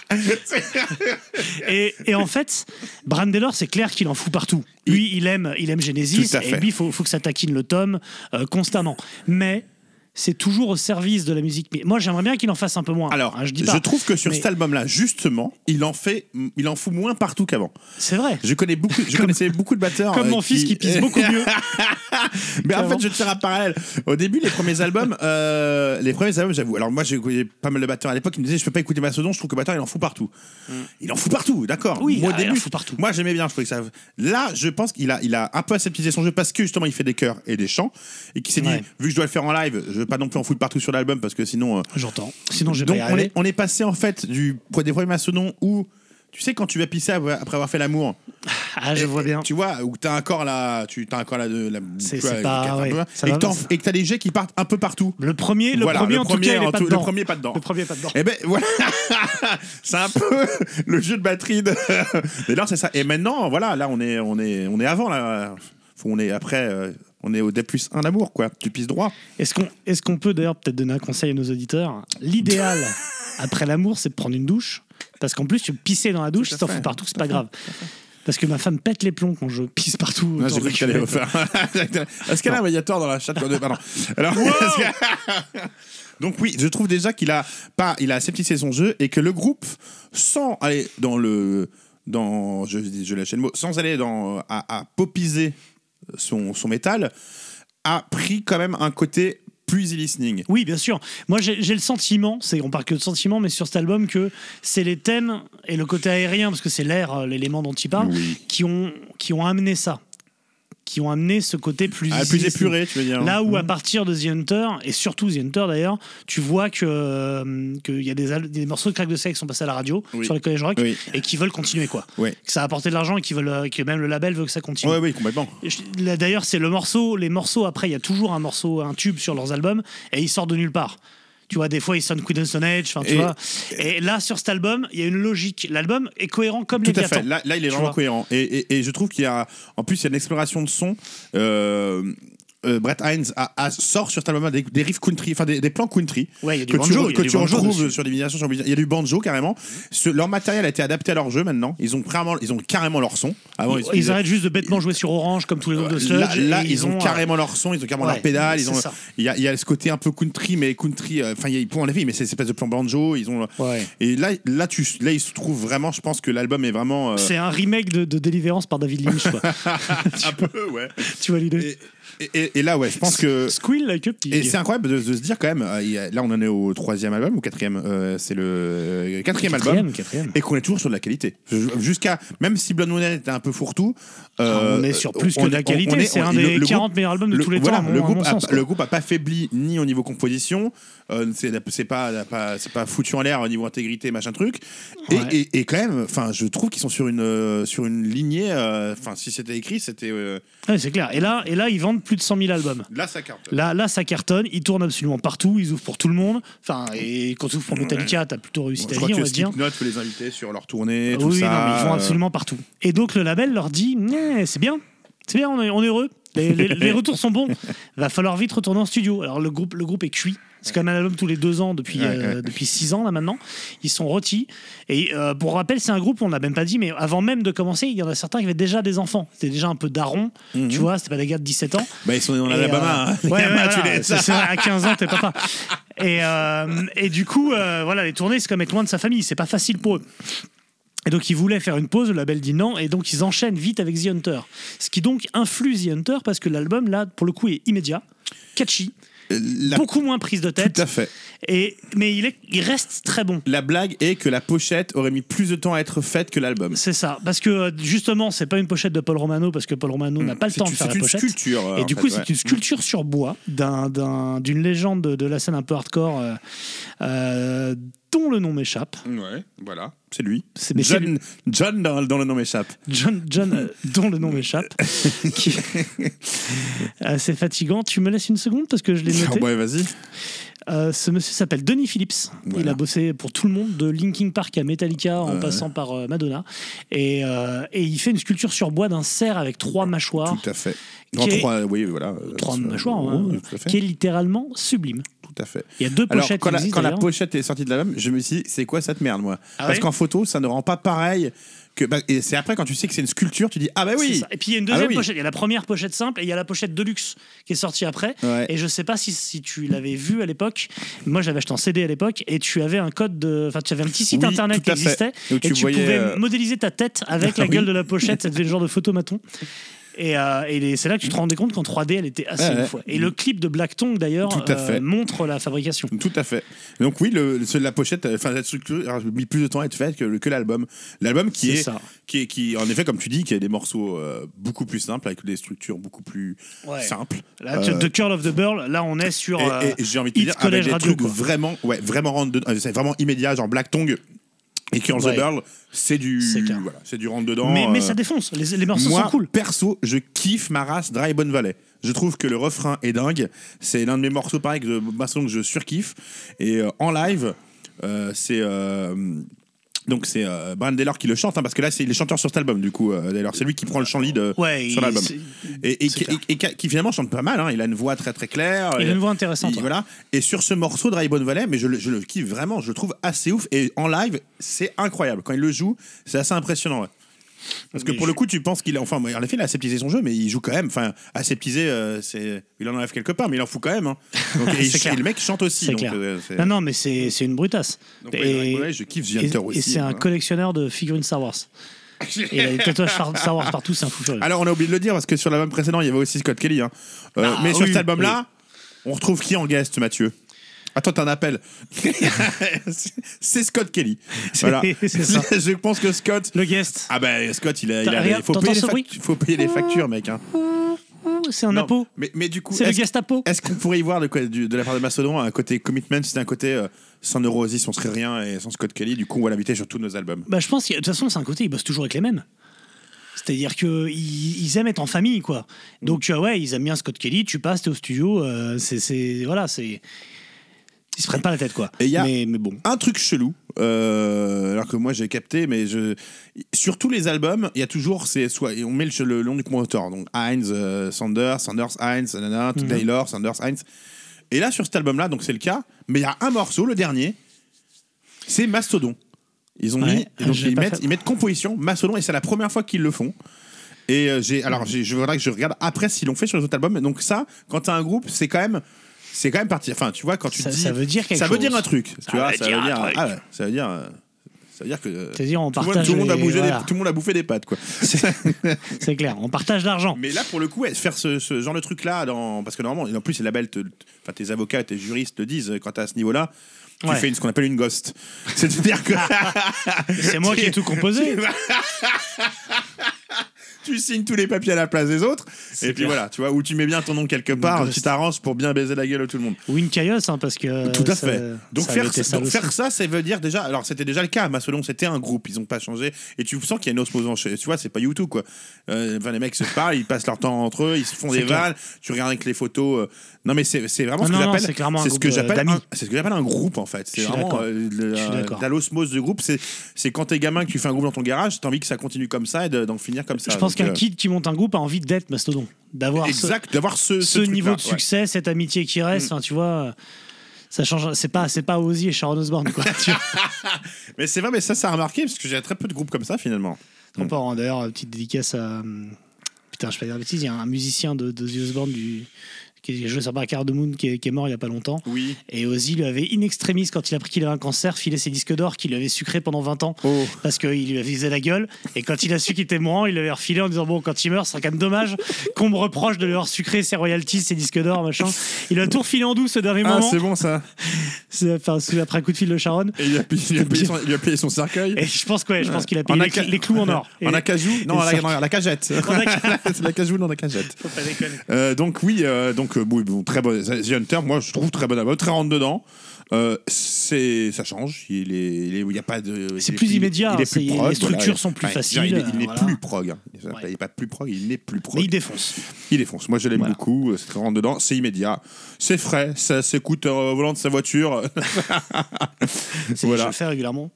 *laughs* et, et en fait, Brandelor, c'est clair qu'il en fout partout. Lui, il aime, il aime Genesis, et lui, il faut, faut que ça taquine le tome euh, constamment. Mais c'est toujours au service de la musique. Mais moi, j'aimerais bien qu'il en fasse un peu moins. Alors, Hein, je je, dis pas. trouve que sur Mais cet album-là, justement, il en fait, il en fout moins partout qu'avant. C'est vrai. Je connais beaucoup, je connaissais beaucoup de batteurs. Comme euh, mon fils qui pisse *laughs* beaucoup mieux. Mais en fait, je vais te faire un parallèle. Au début, les premiers albums, euh, les premiers albums, j'avoue. Alors moi, j'ai écouté pas mal de batteurs à l'époque qui me disaient, je peux pas écouter Mastodon. Je trouve que batteur, il en fout partout. Il en fout partout, d'accord. Mm. Oui, Moi, au ah, il en début, fout partout. Moi, j'aimais bien. Je trouvais que ça. Là, je pense qu'il a, il a un peu aseptisé son jeu parce que justement, il fait des chœurs et des chants et qui s'est Ouais. dit, vu que je dois le faire en live, je veux pas non plus en foutre partout sur l'album parce que sinon. euh, J'entends. Sinon, je vais donc on est, on est passé en fait du des premiers maçonnons où tu sais quand tu vas pisser après avoir fait l'amour Ah, je vois bien. tu vois où t'as un corps là tu t'as un corps là de la C'est- pas- ouais, et que et que t'as des jets qui partent un peu partout Le premier, le Voilà, premier, le en tout premier, il est pas tout- le dedans. premier, pas dedans. Le premier, pas dedans. et ben voilà *laughs* c'est un peu le jeu de batterie de *laughs* mais c'est ça et maintenant voilà là on est on est on est avant là Faut- on est après euh, on est au D plus 1 d'amour quoi tu pisses droit Est-ce qu'on est qu'on peut d'ailleurs peut-être donner un conseil à nos auditeurs? L'idéal *laughs* après l'amour, c'est de prendre une douche. Parce qu'en plus, tu peux pisser dans la douche, si t'en fous partout, c'est pas grave. Parce que ma femme pète les plombs quand je pisse partout. Ah, j'ai cru de que t'allais la refaire. *laughs* *laughs* Est-ce qu'elle a un médiator dans la chatte de- Pardon. Alors, que- Donc oui, je trouve déjà qu'il a pas, il a aseptisé son jeu et que le groupe, sans aller dans le, dans, je, je lâche le mot, sans aller dans à, à popiser son, son métal, a pris quand même un côté plus e-listening. Oui, bien sûr. Moi, j'ai le sentiment, c'est on parle que de sentiment, mais sur cet album que c'est les thèmes et le côté aérien, parce que c'est l'air, euh, l'élément dont il parle, Oui. qui ont qui ont amené ça, qui ont amené ce côté plus Ah, plus épuré, tu veux dire. Là où à Mhm. partir de The Hunter et surtout The Hunter d'ailleurs, tu vois que euh, qu'il y a des, des morceaux de crack de sexe qui sont passés à la radio Oui. sur les collèges rock Oui. et qui veulent continuer quoi. Que ça a apporté de l'argent et qui veulent euh, que même le label veut que ça continue. Ouais, oui, complètement. D'ailleurs, c'est le morceau, les morceaux après, il y a toujours un morceau, un tube sur leurs albums et ils sortent de nulle part. Tu vois, des fois ils sonnent Queen of Stone Age, enfin tu Et- vois. Et là, sur cet album, il y a une logique. L'album est cohérent comme Tout à fait. Là, là, il est vraiment vois. cohérent. Et, et- et je trouve qu'il y a, en plus, il y a une exploration de son. euh, euh, Brett Hines a, a- sort sur cet album des, des riffs country, enfin des, des plans country Ouais, il y a du que banjo, tu, y a que du tu banjo retrouves sur l'élimination. sur- Il y a du banjo carrément. Ce- leur matériel a été adapté à leur jeu maintenant. Ils ont carrément, ils ont carrément leur son. Avant, Ils, arrêtent juste de bêtement jouer sur Orange comme tous les autres de Sludge. Là, ils, ont, euh, carrément leur son, ils ont carrément ouais, leur pédale, ils ont, il y a, il y a ce côté un peu country, mais country, euh, enfin, il y a- ils peuvent enlever, mais c'est espèce de plan banjo, ils ont, Ouais. et là, là, tu, là, ils se trouvent vraiment, je pense que l'album est vraiment, euh, C'est un remake de, de Deliverance par David Lynch, quoi. *laughs* un peu, ouais. *laughs* tu vois l'idée? Et, et- et là, ouais, je pense que, Squeal like a pig. et c'est incroyable de, de se dire quand même, euh, là, on en est au troisième album ou quatrième, euh, c'est le euh, quatrième, album. Quatrième. Et qu'on est toujours sur de la qualité. Jusqu'à, même si Blood Moon était un peu fourre-tout. Ah, euh, on est sur plus que de la qualité, c'est un des le 40 groupe- meilleurs albums de le- tous les voilà, temps, mon- le groupe, a, sens, quoi. le groupe a pas faibli ni au niveau composition, euh, c'est pas, pas, foutu en l'air au niveau intégrité, machin truc. Et, Ouais. et, et quand même, enfin, je trouve qu'ils sont sur une, sur une lignée. Enfin, si c'était écrit, c'était. Ouais, c'est clair. Et là, et là, ils vendent plus de 100 000 albums. là, ça carte. Là, là, ça cartonne. Ils tournent absolument partout. Ils ouvrent pour tout le monde. Enfin, et quand tu ouvres pour Metallica, t'as plutôt réussi ta vie, on va dire. Slipknot peut les inviter sur leur tournée, tout oui, ça. non, mais ils vont absolument partout. Et donc le label leur dit, c'est bien, c'est bien, on est, on est heureux. Les, les- les *laughs* retours sont bons. Va falloir vite retourner en studio. Alors le groupe, le groupe est cuit. C'est quand même un album tous les deux ans depuis Ouais, euh, ouais. depuis six ans là maintenant. Ils sont rôtis. Et euh, pour rappel, c'est un groupe on n'a même pas dit, mais avant même de commencer, il y en a certains qui avaient déjà des enfants. C'était déjà un peu daron, tu vois. C'était pas des gars de 17 ans. Bah, ils sont dans Et, l'Alabama. euh, hein. Ouais, *laughs* tu les- c'est- à 15 ans, t'es papa. Et, et du coup, voilà, les tournées, c'est comme être loin de sa famille. C'est pas facile pour eux. Et donc ils voulaient faire une pause, le label dit non, et donc ils enchaînent vite avec The Hunter. Ce qui donc influe The Hunter parce que l'album, là, pour le coup, est immédiat, catchy, La- beaucoup moins prise de tête, Tout à fait. et, mais il, est, il reste très bon. La blague est que la pochette aurait mis plus de temps à être faite que l'album. C'est ça, parce que euh, justement, c'est pas une pochette de Paul Romano, parce que Paul Romano n'a pas le C'est temps de une- faire c'est la une pochette. sculpture. euh, Et du fait, coup, ouais. c'est une sculpture sur bois d'un- d'un- d'une légende de, de la scène un peu hardcore euh, euh, dont le nom m'échappe. Ouais, voilà, c'est lui. C'est- John, John dans le nom m'échappe. John, John euh, dont le nom m'échappe. *laughs* qui... Euh, c'est fatigant. Tu me laisses une seconde parce que je l'ai noté. Ouais, vas-y. Euh, ce monsieur s'appelle Denis Phillips. Il a bossé pour tout le monde, de Linkin Park à Metallica, en Ouais. passant par euh, Madonna. Et, et il fait une sculpture sur bois d'un cerf avec trois mâchoires. Tout à fait. Non, est- trois, oui, voilà. Trois mâchoires, hein, à fait. qui est littéralement sublime. Tout à fait. Il y a deux Alors, pochettes quand, la, quand la pochette est sortie de l'album, je me suis dit, c'est quoi cette merde, moi? Ah Parce ouais qu'en photo, ça ne rend pas pareil. Que, bah, et c'est après, quand tu sais que c'est une sculpture, tu dis, ah bah oui. Et puis il y a une Ah deuxième bah oui. pochette. Il y a la première pochette simple et il y a la pochette de luxe qui est sortie après. Ouais. Et je sais pas si, si tu l'avais vu à l'époque. Moi, j'avais acheté en CD à l'époque et tu avais un code de. Enfin, tu avais un petit site Oui, internet qui existait et tu pouvais euh, modéliser ta tête avec *laughs* la Oui. gueule de la pochette. Ça faisait le genre de photomaton. Et, euh, et c'est là que tu te rendais compte qu'en 3D, elle était assez Ouais, ouf. ouais. Et le clip de Black Tongue, d'ailleurs, euh, montre la fabrication. Tout à fait. Donc oui, le, la pochette, euh, enfin cette structure a mis plus de temps à être faite que, l'album. L'album qui C'est est, ça. qui est, qui en effet, comme tu dis, qui a des morceaux euh, beaucoup plus simples avec des structures beaucoup plus Ouais. simples. Là, The Curl of the Burl, là, on est sur. et, et j'ai envie de te dire avec des Radio, trucs quoi. vraiment, ouais, vraiment vraiment immédiat, genre Black Tongue et Curl Ouais. the Burl, c'est du, voilà, c'est du rentre dedans. mais, mais euh, ça défonce. Les, les morceaux moi, sont cool. perso, je kiffe ma race Dry Bone Valley. Je trouve que le refrain est dingue. C'est l'un de mes morceaux pareil de Masson que je surkiffe. Et euh, en live, euh, c'est euh, donc c'est euh, Brian Taylor qui le chante hein, parce que là c'est les chanteurs sur cet album du coup. Euh, Taylor, c'est lui qui prend le chant lead euh, Ouais, sur l'album. Et, et qui, clair. et- et qui- qui finalement chante pas mal. hein. Il a une voix très très claire. Il a une voix intéressante. ouais. voilà. Et sur ce morceau Dry Bone Valley, mais je le, je le kiffe vraiment, je le trouve assez ouf. Et en live, c'est incroyable. Quand il le joue, c'est assez impressionnant. ouais. Parce que Mais pour je- le coup, tu penses qu'il a. Enfin, en effet, il a aseptisé son jeu, mais il joue quand même. Enfin, aseptisé, euh, c'est. Il en enlève quelque part, mais il en fout quand même. hein. *laughs* Donc, et, le mec chante aussi. C'est donc, clair. euh, c'est- Non, non, mais c'est c'est une brutasse. donc, et ouais, je kiffe et- Hunter et aussi. c'est un voilà. collectionneur de figurines Star Wars. *laughs* Et il a des tatouages Star Wars partout, c'est un fou furieux. Alors, on a oublié de le dire parce que sur l'album précédent, il y avait aussi Scott Kelly. hein. Euh, Ah, mais sur cet album-là, on retrouve qui en guest, Mathieu? Attends, t'as un appel. *laughs* c'est Scott Kelly. Voilà. *laughs* c'est ça. *laughs* je pense que Scott. Le guest. Ah ben Scott, il a, il il faut payer, les faut payer les factures, mec. hein. C'est un Non, apo. Mais, mais du coup, C'est le est-ce Gestapo. est-ce qu'on pourrait y voir de, de la part de Mastodon un côté commitment, c'était un côté euh, sans Neurosis, on serait rien, et sans Scott Kelly, du coup, on va l'inviter sur tous nos albums. Bah, je pense que de toute façon, c'est un côté, ils bossent toujours avec les mêmes. C'est-à-dire qu'ils ils aiment être en famille, quoi. Donc, euh, ouais, ils aiment bien Scott Kelly, tu passes, t'es au studio, euh, c'est- c'est. Voilà, c'est. Ils se prennent pas la tête, quoi. Et il y a- mais, mais bon. un truc chelou, euh, alors que moi j'ai capté, mais je sur tous les albums, il y a toujours c'est soit on met le, le nom du compositeur, donc Heinz, euh, Sanders, Sanders, Heinz, nanana, Mhm. Taylor, Sanders, Heinz. Et là sur cet album-là, donc c'est le cas, mais il y a un morceau, le dernier, c'est Mastodon. Ils ont Ouais, mis, donc ils mettent, fait- ils mettent composition Mastodon et c'est la première fois qu'ils le font. Et euh, j'ai, alors je voudrais que je regarde après s'ils l'ont fait sur les autres albums. Donc ça, quand t'as un groupe, c'est quand même, c'est quand même parti. Enfin, tu vois, quand tu Ça- dis, ça veut dire quelque ça veut chose. dire un truc. Ça tu vois, veut ça dire veut un dire, truc. ah ouais, ça veut dire, euh, ça veut dire que. C'est-à-dire, on tout le monde- partage tout le monde a les- bougé, des- voilà. tout le monde a bouffé des pattes, quoi. *laughs* C'est clair, on partage l'argent. Mais là, pour le coup, ouais, faire ce, ce genre de truc-là, dans... parce que normalement, et en plus, les labels, te... enfin, tes avocats, tes juristes te disent, quand t'es à ce niveau-là, tu Ouais. fais une- ce qu'on appelle une ghost. *laughs* C'est-à-dire que. *laughs* C'est moi qui ai tout composé. Tu signes tous les papiers à la place des autres, et puis clair. voilà, tu vois, où tu mets bien ton nom quelque part, tu t'arranges pour bien baiser la gueule de tout le monde. Ou une caillosse, hein, parce que. Tout à ça- fait. Donc, ça faire, ça, donc faire ça, ça veut dire déjà. Alors, c'était déjà le cas. Mastodon, c'était un groupe. Ils n'ont pas changé. Et tu sens qu'il y a une osmose. en- Tu vois, c'est pas YouTube, quoi. Euh, enfin, les mecs se parlent, ils passent leur temps entre eux, ils se font des vannes. Tu regardes avec les photos. euh, Non, mais c'est vraiment ce que j'appelle. c'est clairement un C'est ce que euh, j'appelle ce que j'appelle un groupe, en fait. C'est vraiment euh, euh, l'osmose du groupe. C'est quand t'es gamin que tu fais un groupe dans ton garage, t'as envie que ça continue comme ça et de- d'en finir comme ça. Je pense qu'un euh, kid qui monte un groupe a envie d'être Mastodon. D'avoir ce, Exact, d'avoir ce, niveau de ouais. succès, cette amitié qui reste. Enfin, tu vois, ça change. C'est pas, c'est pas Ozzy et Sharon Osbourne, quoi. *laughs* Mais c'est vrai, mais ça, ça a remarqué parce que j'ai très peu de groupes comme ça finalement. On part en- d'ailleurs, petite dédicace à. hum, Putain, je vais pas dire de bêtises, il y a un musicien de, de The Osbourne du, qui a joué sur Bark de Moon qui est, qui est mort il y a pas longtemps. Oui. Et Ozzy lui avait in extremis, quand il a appris qu'il avait un cancer, filé ses disques d'or qu'il lui avait sucré pendant 20 ans Oh. parce qu'il lui avait visé la gueule. Et quand il a su qu'il était mourant, il l'avait refilé en disant Bon, quand il meurt, ce sera quand même dommage qu'on me reproche de lui avoir sucré ses royalties, ses disques d'or, machin. Il a tout refilé en douce ce dernier Ah, moment. c'est bon ça. Enfin, après un coup de fil de Sharon. Et il a, il a payé son, il a payé son cercueil. Et je pense, que, ouais, je pense qu'il a payé les, cl- les clous en or. En acajou? Non, la, non, la cagette. *laughs* La cajou dans la cagette. Faut pas déconner. Euh, donc oui, euh, donc euh, bon, bon, très bon. The Hunter, moi je trouve très bon album, très rentre dedans. Euh, c'est, ça change. Il est, il est- il y a pas de. C'est est plus immédiat, Il est plus les prog. structures voilà. sont plus Ouais, faciles, Il, est- n'est voilà. plus prog. hein. Il n'est pas plus prog, il n'est plus prog. Mais il défonce. Il défonce. Moi, je l'aime Voilà. beaucoup. C'est très rentre dedans. C'est immédiat. C'est frais. Ça s'écoute euh, au volant de sa voiture. *laughs* C'est- Je voilà. le fais régulièrement.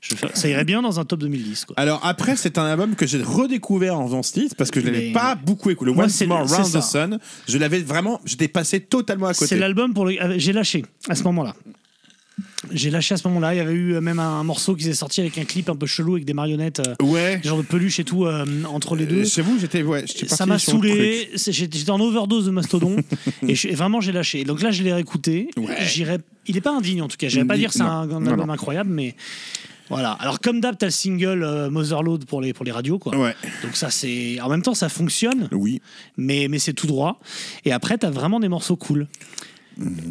Je fais- Ça irait bien dans un top 2010. Quoi. Alors après, c'est un album que j'ai redécouvert en faisant ce titre parce que je l'avais Mais- pas beaucoup écouté. Le Moi, Once c'est- More c'est Round the Sun, je l'avais vraiment, j'étais passé totalement à C'est côté. l'album pour le. J'ai lâché à ce moment-là. J'ai lâché à ce moment-là. Il y avait eu euh, même un morceau qui s'est sorti avec un clip un peu chelou avec des marionnettes, euh, Ouais. des genres de peluche et tout euh, entre les deux. Euh, Chez vous, j'étais, ouais, ça m'a saoulé. C'est- J'étais en overdose de Mastodon *laughs* et, je- et vraiment j'ai lâché. Donc là, je l'ai réécouté. Ouais. J'irai. Il est pas indigne en tout cas. J'irai pas Indi- dire c'est un, Non, album non. incroyable, mais voilà. Alors comme d'hab, t'as le single euh, Motherload pour les pour les radios quoi. Ouais. Donc ça c'est. En même temps, ça fonctionne, Oui. mais mais c'est tout droit. Et après, t'as vraiment des morceaux cool.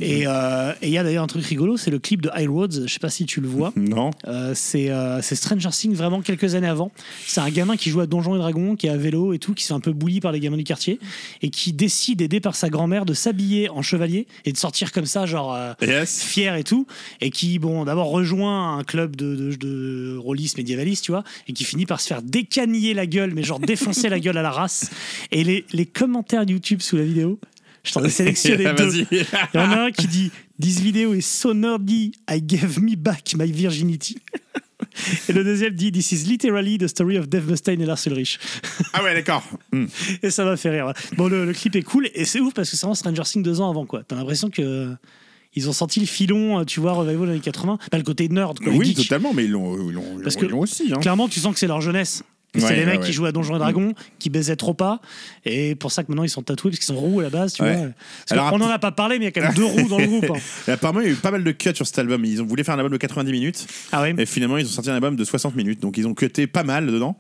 Et euh, et il y a d'ailleurs un truc rigolo, c'est le clip de High Roads. Je sais pas si tu le vois. *laughs* Non. Euh, c'est euh, Stranger Things vraiment quelques années avant. C'est un gamin qui joue à Donjons et Dragons, qui est à vélo et tout, qui se fait un peu bully par les gamins du quartier et qui décide, aidé par sa grand-mère, de s'habiller en chevalier et de sortir comme ça, genre euh, Yes. fier et tout. Et qui, bon, d'abord rejoint un club de, de, de rôlistes médiévalistes, tu vois, et qui finit par se faire décaniller la gueule, mais genre défoncer la gueule à la race. Et les, les commentaires YouTube sous la vidéo, je t'en ai sélectionné *laughs* deux. Il y en a un qui dit This video is so nerdy, I gave me back my virginity. *laughs* Et le deuxième dit This is literally the story of Dave Mustaine et Lars Ulrich. ah ouais, d'accord. *laughs* Et ça m'a fait rire. Bon, le, le clip est cool et c'est ouf parce que c'est vraiment Stranger Things deux ans avant, quoi. T'as l'impression que. Ils ont senti le filon, tu vois, Revival années 80. Pas le côté nerd, quoi. Oui, geek. totalement, mais ils l'ont, ils l'ont, Parce ils que l'ont aussi. Hein. Clairement, tu sens que c'est leur jeunesse. Ouais, c'est les ouais, mecs ouais. qui jouaient à Donjons et Dragons, qui baisaient trop pas. Et pour ça que maintenant ils sont tatoués, parce qu'ils sont roux à la base, tu vois. Alors, après- n'en a pas parlé, mais il y a quand même *laughs* deux roues dans le groupe. hein. Et *laughs* apparemment, il y a eu pas mal de cuts sur cet album. Ils ont voulu faire un album de 90 minutes. Ah Et finalement, ils ont sorti un album de 60 minutes. Donc, ils ont cuté pas mal dedans.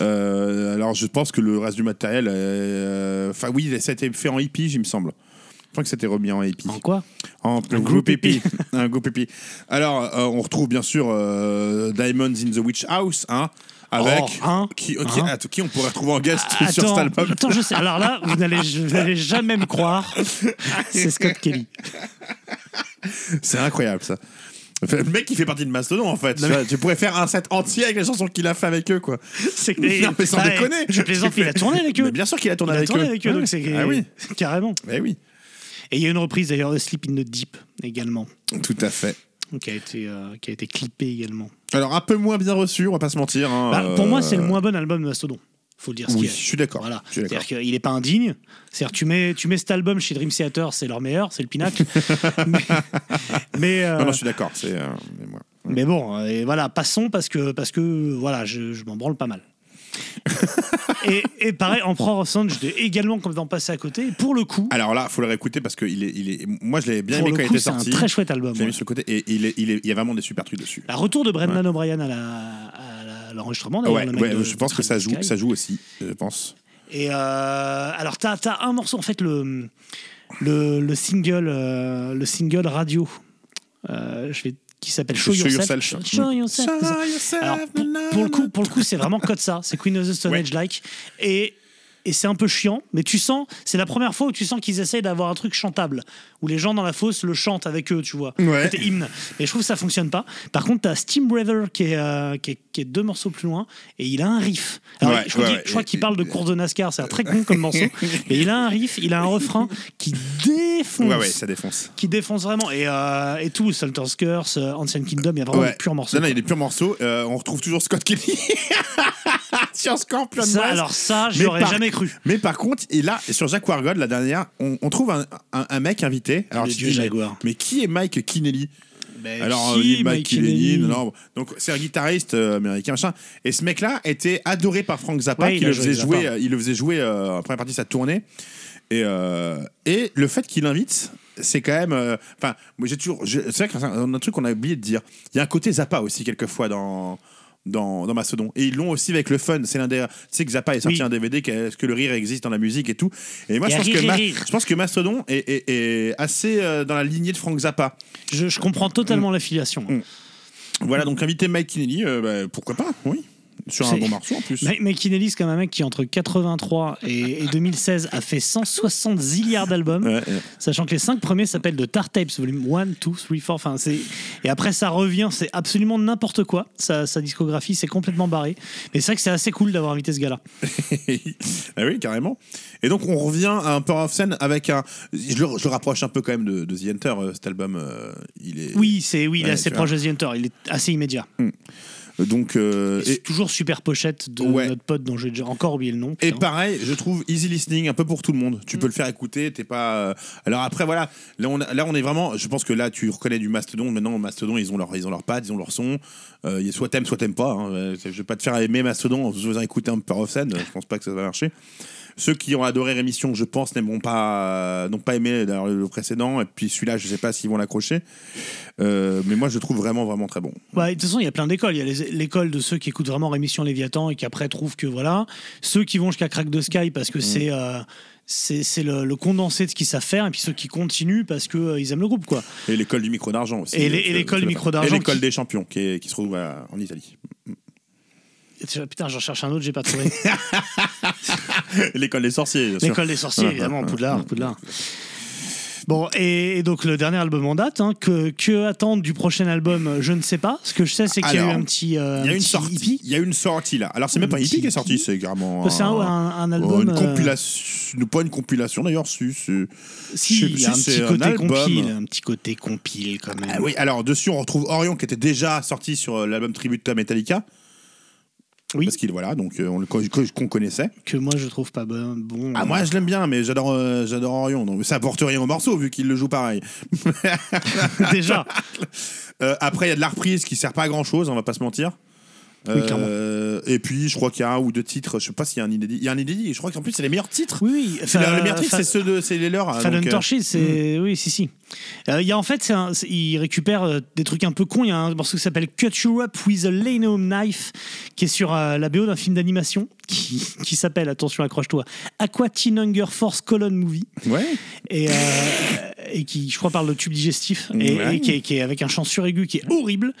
Euh, alors, je pense que le reste du matériel. euh, Enfin, oui, ça a été fait en hippie, il me semble. Je crois que c'était remis en hippie. En quoi? En Un groupe hippie. *laughs* un groupe hippie. Alors, euh, on retrouve bien sûr Diamonds in the Witch House, hein, avec Oh, hein, qui, qui, hein. attends, qui on pourrait retrouver en guest sur cet Attends, album. attends, je sais. Alors là, vous n'allez, *laughs* jamais me croire. C'est Scott Kelly. C'est incroyable ça. Le mec qui fait partie de Mastodon en fait. Tu, vois, tu pourrais faire un set entier avec les chansons qu'il a fait avec eux quoi. C'est que- Non mais sans déconner. Je plaisante, il a tourné avec eux. Mais bien sûr qu'il a tourné il a avec tourné eux. avec eux, donc c'est Ah oui. carrément. Eh oui. Et il y a une reprise d'ailleurs de Sleep in the Deep également, Tout à fait. qui a été, euh, qui a été clippée également. Alors, un peu moins bien reçu, on va pas se mentir. hein, Bah, pour euh, moi, c'est le moins bon album de Mastodon. Faut le dire ce Oui, qu'il je est. suis d'accord. Voilà. je suis d'accord. C'est-à-dire qu'il n'est pas indigne. C'est-à-dire tu mets, tu mets cet album chez Dream Theater, c'est leur meilleur, c'est le pinacle. *laughs* mais mais, euh, Non, non, je suis d'accord. C'est. euh, mais moi- mais bon, euh, et voilà, passons parce que, parce que voilà, je, je m'en branle pas mal. *laughs* et, et pareil, en Pro Sound, je l'ai également comme d'en passer à côté. Et Pour le coup, Alors là, faut le réécouter parce que il est, il est. Moi, je l'avais bien aimé quand coup il était c'est un sorti. très chouette album. Je l'ai mis le côté et il, est, il, est- il y a vraiment des super trucs dessus. La retour de Brendan O'Brien à la- l'enregistrement. Ouais, le je pense que ça joue, ça joue aussi, je pense. Et euh, alors, t'as as un morceau, en fait, le, le, le single, euh, le single radio, euh, je vais, qui s'appelle Show, Show Yourself. Yourself. Show Mm. Yourself. Show Yourself, Alors, pour, pour le coup, pour le coup, c'est vraiment code ça. C'est Queen of the Stone Ouais. Age like. Et et c'est un peu chiant, mais tu sens, c'est la première fois où tu sens qu'ils essayent d'avoir un truc chantable, où les gens dans la fosse le chantent avec eux, tu vois, Ouais. côté hymne. Et je trouve que ça fonctionne pas. Par contre, t'as Steam Brother qui est, euh, qui, est, qui est deux morceaux plus loin, et il a un riff. Alors, Ouais, je crois ouais, qu'il- parle de course de NASCAR, c'est un très con comme morceau, *laughs* mais il a un riff, il a un refrain qui défonce. Ouais, ouais, ça défonce. Qui défonce vraiment. Et, euh, et tout, Sultan's Curse, euh, Ancient Kingdom, il y a vraiment des purs morceaux. Non, non, il y a des purs morceaux. Euh, on retrouve toujours Scott Kelly *laughs* sur Scorpion Ça, alors ça, Mais par- jamais cru. Mais par contre, et là, sur Jack Wargod, la dernière, on, on trouve un, un- un mec invité. Alors, tu dis, mais- Jaguar. Mais, qui est Mike Kinnelly Ben, Alors, qui, euh, Mike Kinnelly non, donc c'est un guitariste euh, américain, machin. Et ce mec-là était adoré par Frank Zappa, Ouais, qui il le faisait jouer, euh, il le faisait jouer euh, en première partie de sa tournée. Et, euh, et le fait qu'il invite, c'est quand même. euh, Enfin, moi j'ai toujours. C'est vrai que c'est un, un truc qu'on a oublié de dire. Il y a un côté Zappa aussi, quelquefois, dans. Dans, dans Mastodon. Et ils l'ont aussi avec le fun. C'est l'un des. Tu sais que Zappa est sorti Oui. un DVD, est-ce que le rire existe dans la musique et tout. Et moi, je pense, rire que Ma- je pense que Mastodon est, est- est assez euh, dans la lignée de Frank Zappa. Je, je comprends totalement Mm. l'affiliation. Voilà, donc inviter Mike Kinnelly, euh, bah, pourquoi pas, oui. Sur un bon morceau en plus. Mike Mike Kinnelly, c'est comme un mec qui, entre 83 et, et 2016, a fait 160 zilliards d'albums, Ouais, ouais. sachant que les 5 premiers s'appellent The Tar Tapes, volume 1, 2, 3, 4. Enfin. Et après, ça revient, c'est absolument n'importe quoi. Sa, sa discographie, c'est complètement barré. Mais c'est vrai que c'est assez cool d'avoir invité ce gars-là. *laughs* ah oui, carrément. Et donc on revient à un peu off scène avec un. Je le, je le rapproche un peu quand même de, de The Enter, euh, cet album. euh, il est. Oui, c'est oui, il est assez proche de The Hunter. Il est assez immédiat. Donc. euh, Et c'est et, toujours super pochette de Ouais. notre pote dont j'ai déjà encore oublié le nom. et pareil, je trouve easy listening un peu pour tout le monde. Tu peux le faire écouter, t'es pas. euh, Alors après, voilà, là on, a- là on est vraiment. Je pense que là tu reconnais du Mastodon. Maintenant, Mastodon, ils ont leur, ils ont leur patte, ils ont leur son. Euh, il a soit t'aimes, soit t'aimes pas. hein. Euh, Je vais pas te faire aimer Mastodon en faisant écouter un peu off scène. Je pense pas que ça va marcher. Ceux qui ont adoré Rémission, je pense, n'aimeront pas, n'ont pas aimé le précédent. Et puis celui-là, je sais pas s'ils vont l'accrocher. Euh, mais moi, je le trouve vraiment, vraiment très bon. Ouais, de toute façon, il y a plein d'écoles. Il y a l'école de ceux qui écoutent vraiment Rémission Léviathan et qui après trouvent que voilà. Ceux qui vont jusqu'à Crack de Sky parce que c'est. euh, c'est c'est le, le condensé de ce qu'ils savent faire, et puis ceux qui continuent parce qu'ils aiment le groupe. quoi. Et l'école du micro d'argent aussi. Et Euh, l'école du micro d'argent Et l'école qui- des champions qui, est- qui se trouve à- en Italie. Putain, j'en cherche un autre, j'ai pas trouvé. *laughs* *laughs* L'école des sorciers, bien sûr. L'école des sorciers, évidemment, Poudlard. Poudlard. Bon, et, et donc le dernier album en date, hein, que, que attendre du prochain album, je ne sais pas. Ce que je sais, c'est qu'il y a eu Alors, un petit. euh, Il y a un une petit sortie. hippie. Il y a une sortie là. Alors c'est même Un pas un hippie qui est sorti, hippie. c'est carrément. C'est un, un- un album. Oh, une euh, compilation, pas une compilation d'ailleurs, si. c'est- Si, je sais il y a un si petit c'est un côté album. compile, un petit côté compile quand même. Ah oui, alors dessus on retrouve Orion qui était déjà sorti sur euh, l'album tribute à Metallica. Oui. Parce qu'il voilà, donc euh, on le qu'on connaissait. Que moi je trouve pas bon. bon Ah moi je l'aime bien, mais j'adore euh, j'adore Orion. Donc ça apporte rien au morceau vu qu'il le joue pareil. *laughs* déjà. Euh, après il y a de la reprise qui sert pas à grand chose, on va pas se mentir. Oui. Euh, et puis je crois qu'il y a un ou deux titres, je sais pas s'il y a un inédit. Il y a un inédit, je crois qu'en plus c'est les meilleurs titres. Oui, oui. Les meilleurs titres, c'est ceux de c'est les leurs. Fallen donc, euh, Torches, c'est oui, si, si. Euh, Il y a en fait, un- il récupère des trucs un peu cons. Il y a un morceau qui s'appelle Cut You Up with a Leno Knife, qui est sur euh, la BO d'un film d'animation *laughs* qui, qui s'appelle, attention, accroche-toi, Aqua Teen Hunger Force Colon Movie, Ouais. et, euh, et qui, je crois, parle de tube digestif, et, Ouais. et qui, est, qui est avec un chant suraigu qui est horrible.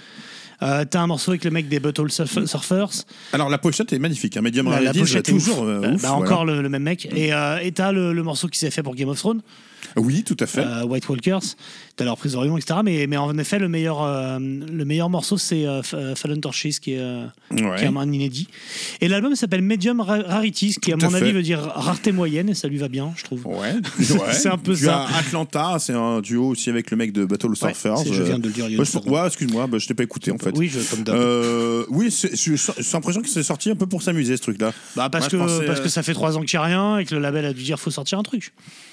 Euh, T'as un morceau avec le mec des Butthole Surf- Surfers. Alors la pochette est magnifique, hein. Medium La, la Rarities, pochette est toujours ouf. euh, Bah, ouf, bah, voilà. encore le, le même mec. Et euh, et t'as le, le morceau qui s'est fait pour Game of Thrones. Oui, tout à fait. White Walkers, t'as leur prise d'Orion, etc. Mais, mais en effet, le meilleur, euh, le meilleur morceau, c'est euh, F- Fallen Torches, qui est, euh, Ouais. qui est un inédit. Et l'album s'appelle Medium Ra- Rarities, qui, à Tout mon fait. avis, veut dire rareté moyenne, et ça lui va bien, je trouve. Ouais, *laughs* C'est un peu tu ça. as Atlanta, c'est un duo aussi avec le mec de Battle Ouais, Surfers. c'est- je viens de le dire il y a Bah, je- ouais, excuse-moi, bah, je t'ai pas écouté en fait. Oui, je, comme d'hab. Euh, oui, c'est- j'ai l'impression que c'est sorti un peu pour s'amuser ce truc-là. Bah, parce, Moi, que, pensais, parce euh, que ça fait trois ans qu'il n'y a rien et que le label a dû dire faut sortir un truc.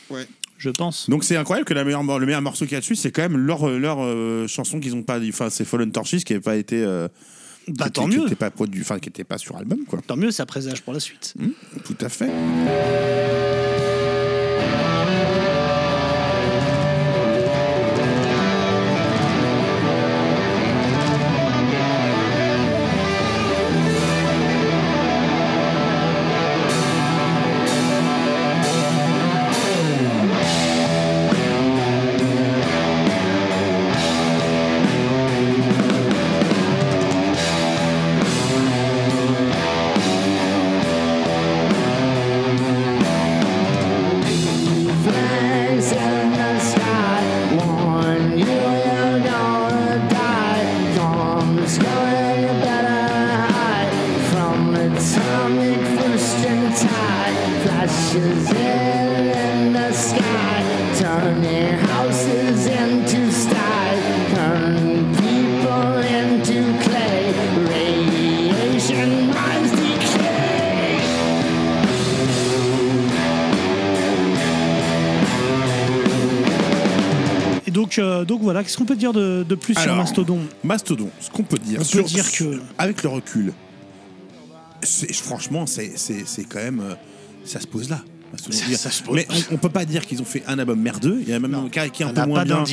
Ouais. Je pense. Donc c'est incroyable que la meilleure, le meilleur morceau qu'il y a c'est quand même leur, leur euh, chanson qu'ils ont pas, enfin c'est Fallen Torches qui n'avait pas été, euh, Bah, qui tant qui mieux. était pas produit, enfin qui était pas sur album quoi. Tant mieux, ça présage pour la suite. Tout à fait. Tide. Flashes in, in the sky, turning houses into sty, turning people into clay. Radiation minds decay. Et donc, euh, donc voilà, qu'est-ce qu'on peut dire de, de plus sur Alors, Mastodon? Mastodon, ce qu'on peut dire, On sur- peut dire que- avec le recul, franchement, c'est c'est- c'est quand même, euh, ça se pose là. Mastodon. Ça- Je veux dire, ça se pose. Mais on, on peut pas dire qu'ils ont fait un album merdeux. Il y a même Non, un qui est un peu moins pas bien.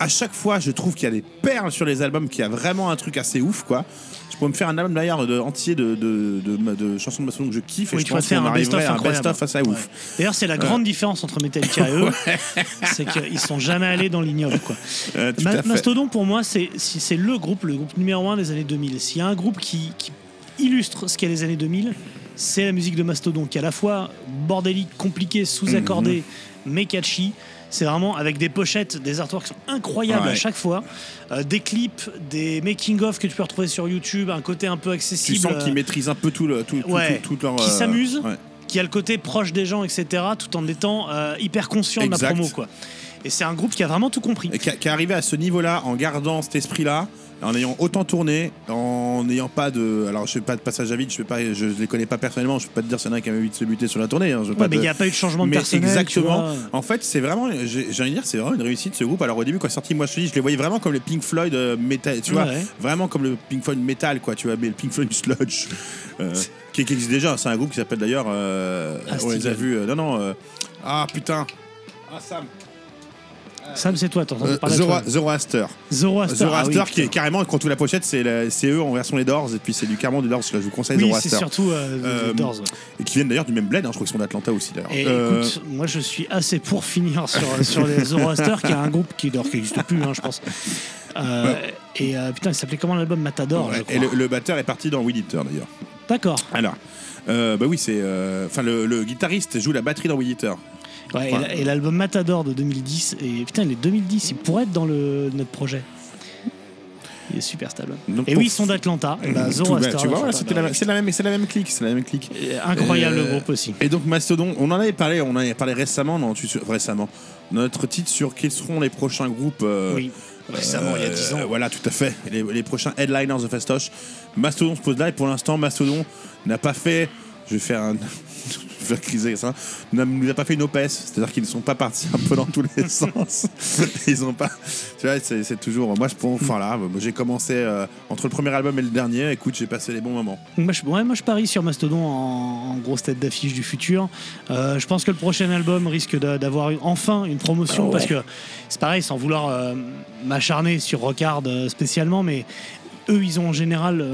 À chaque fois, je trouve qu'il y a des perles sur les albums, qu'il y a vraiment un truc assez ouf, quoi. Je pourrais me faire un album d'ailleurs de, entier de, de, de, chansons de Mastodon que je kiffe et Oui, je tu vas pense faire un best-of un Ouais. ouf. D'ailleurs, c'est la grande différence entre Metallica et eux, *laughs* c'est qu'ils sont jamais allés dans l'ignoble. quoi. Euh. Mastodon, pour moi, c'est c'est le groupe, le groupe numéro un des années 2000. S'il y a un groupe qui, qui illustre ce qu'est les années 2000, c'est la musique de Mastodon, qui est à la fois bordélique, compliquée, sous-accordée, Mhm. mais catchy. C'est vraiment avec des pochettes, des artworks qui sont incroyables Ouais. à chaque fois, euh, des clips, des making-of que tu peux retrouver sur YouTube, un côté un peu Tu accessible. sens euh, qu'ils maîtrisent un peu tout, le, tout, tout- Ouais, tout- tout leur. qui euh, s'amusent, ouais. qui a le côté proche des gens, etc., tout en étant euh, hyper conscient de la promo. Quoi. Et c'est un groupe qui a vraiment tout compris. Et qui est arrivé à ce niveau-là en gardant cet esprit-là, en ayant autant tourné, en n'ayant pas de. Alors, je fais pas de passage à vide, je ne pas, je les connais pas personnellement, je peux pas te dire s'il y en a qui a envie de se buter sur la tournée. hein, je veux Ouais, pas mais il te- n'y a pas eu de changement de Mais personnel. exactement. En fait, c'est vraiment, j'ai envie de dire, c'est vraiment une réussite ce groupe. Alors au début, quand sorti, moi je te dis, je les voyais vraiment comme le Pink Floyd euh, métal, tu vois, Ouais. vraiment comme le Pink Floyd metal, quoi, tu vois, mais le Pink Floyd sludge, euh, qui, qui existe déjà. C'est un groupe qui s'appelle d'ailleurs, euh, Ah, on les a vus. euh, non, non. euh, ah putain. Ah Sam. Sam, c'est toi, entendu Euh, Zoro-. Zoroaster. Zoroaster. Zoroaster ah oui, qui est carrément, quand tu la pochette, c'est eux en version les Doors, et puis c'est du carrément du Doors, je vous conseille Oui, Zoroaster. c'est surtout euh, The Euh, Doors. ouais. Et qui viennent d'ailleurs du même bled, hein, je crois qu'ils sont d'Atlanta aussi d'ailleurs. Euh, écoute, moi je suis assez pour finir sur, sur les Zoroaster, qui est un groupe qui d'ailleurs qui n'existe plus, hein, je pense. Euh, Et euh, putain, il s'appelait comment l'album Matador ouais, je crois. et le, le batteur est parti dans Eater d'ailleurs. D'accord. Alors, euh, bah oui, c'est. Enfin, le, le guitariste joue la batterie dans Eater. Ouais, et l'album Matador de 2010, et putain, il est 2010, il pourrait être dans le, notre projet. Il est super cet album. Donc, Et oui, ils sont d'Atlanta. *laughs* Bah, bah, tu vois, bah, la, c'est la même, c'est la même clique, c'est la même clique. Et Incroyable Euh, le groupe aussi. Et donc Mastodon, on en avait parlé, on en avait parlé récemment, non, tu- récemment. Notre titre sur quels seront les prochains groupes. euh, Oui, récemment, il y a 10 ans. Euh, voilà, tout à fait. Les, les prochains headliners de Festoche. Mastodon se pose là et pour l'instant, Mastodon n'a pas fait. Je vais faire un. *laughs* criser ça. Ne nous a pas fait une OPS. C'est-à-dire qu'ils ne sont pas partis un peu dans tous les *laughs* sens. Ils ont pas. Tu vois, c'est toujours. Moi, je pense. Enfin là, j'ai commencé euh, entre le premier album et le dernier. Écoute, j'ai passé les bons moments. Moi je, ouais, moi, je parie sur Mastodon en, en grosse tête d'affiche du futur. Euh, je pense que le prochain album risque d'a- d'avoir enfin une promotion parce que c'est pareil, sans vouloir euh, m'acharner sur Rockard spécialement, mais eux, ils ont en général,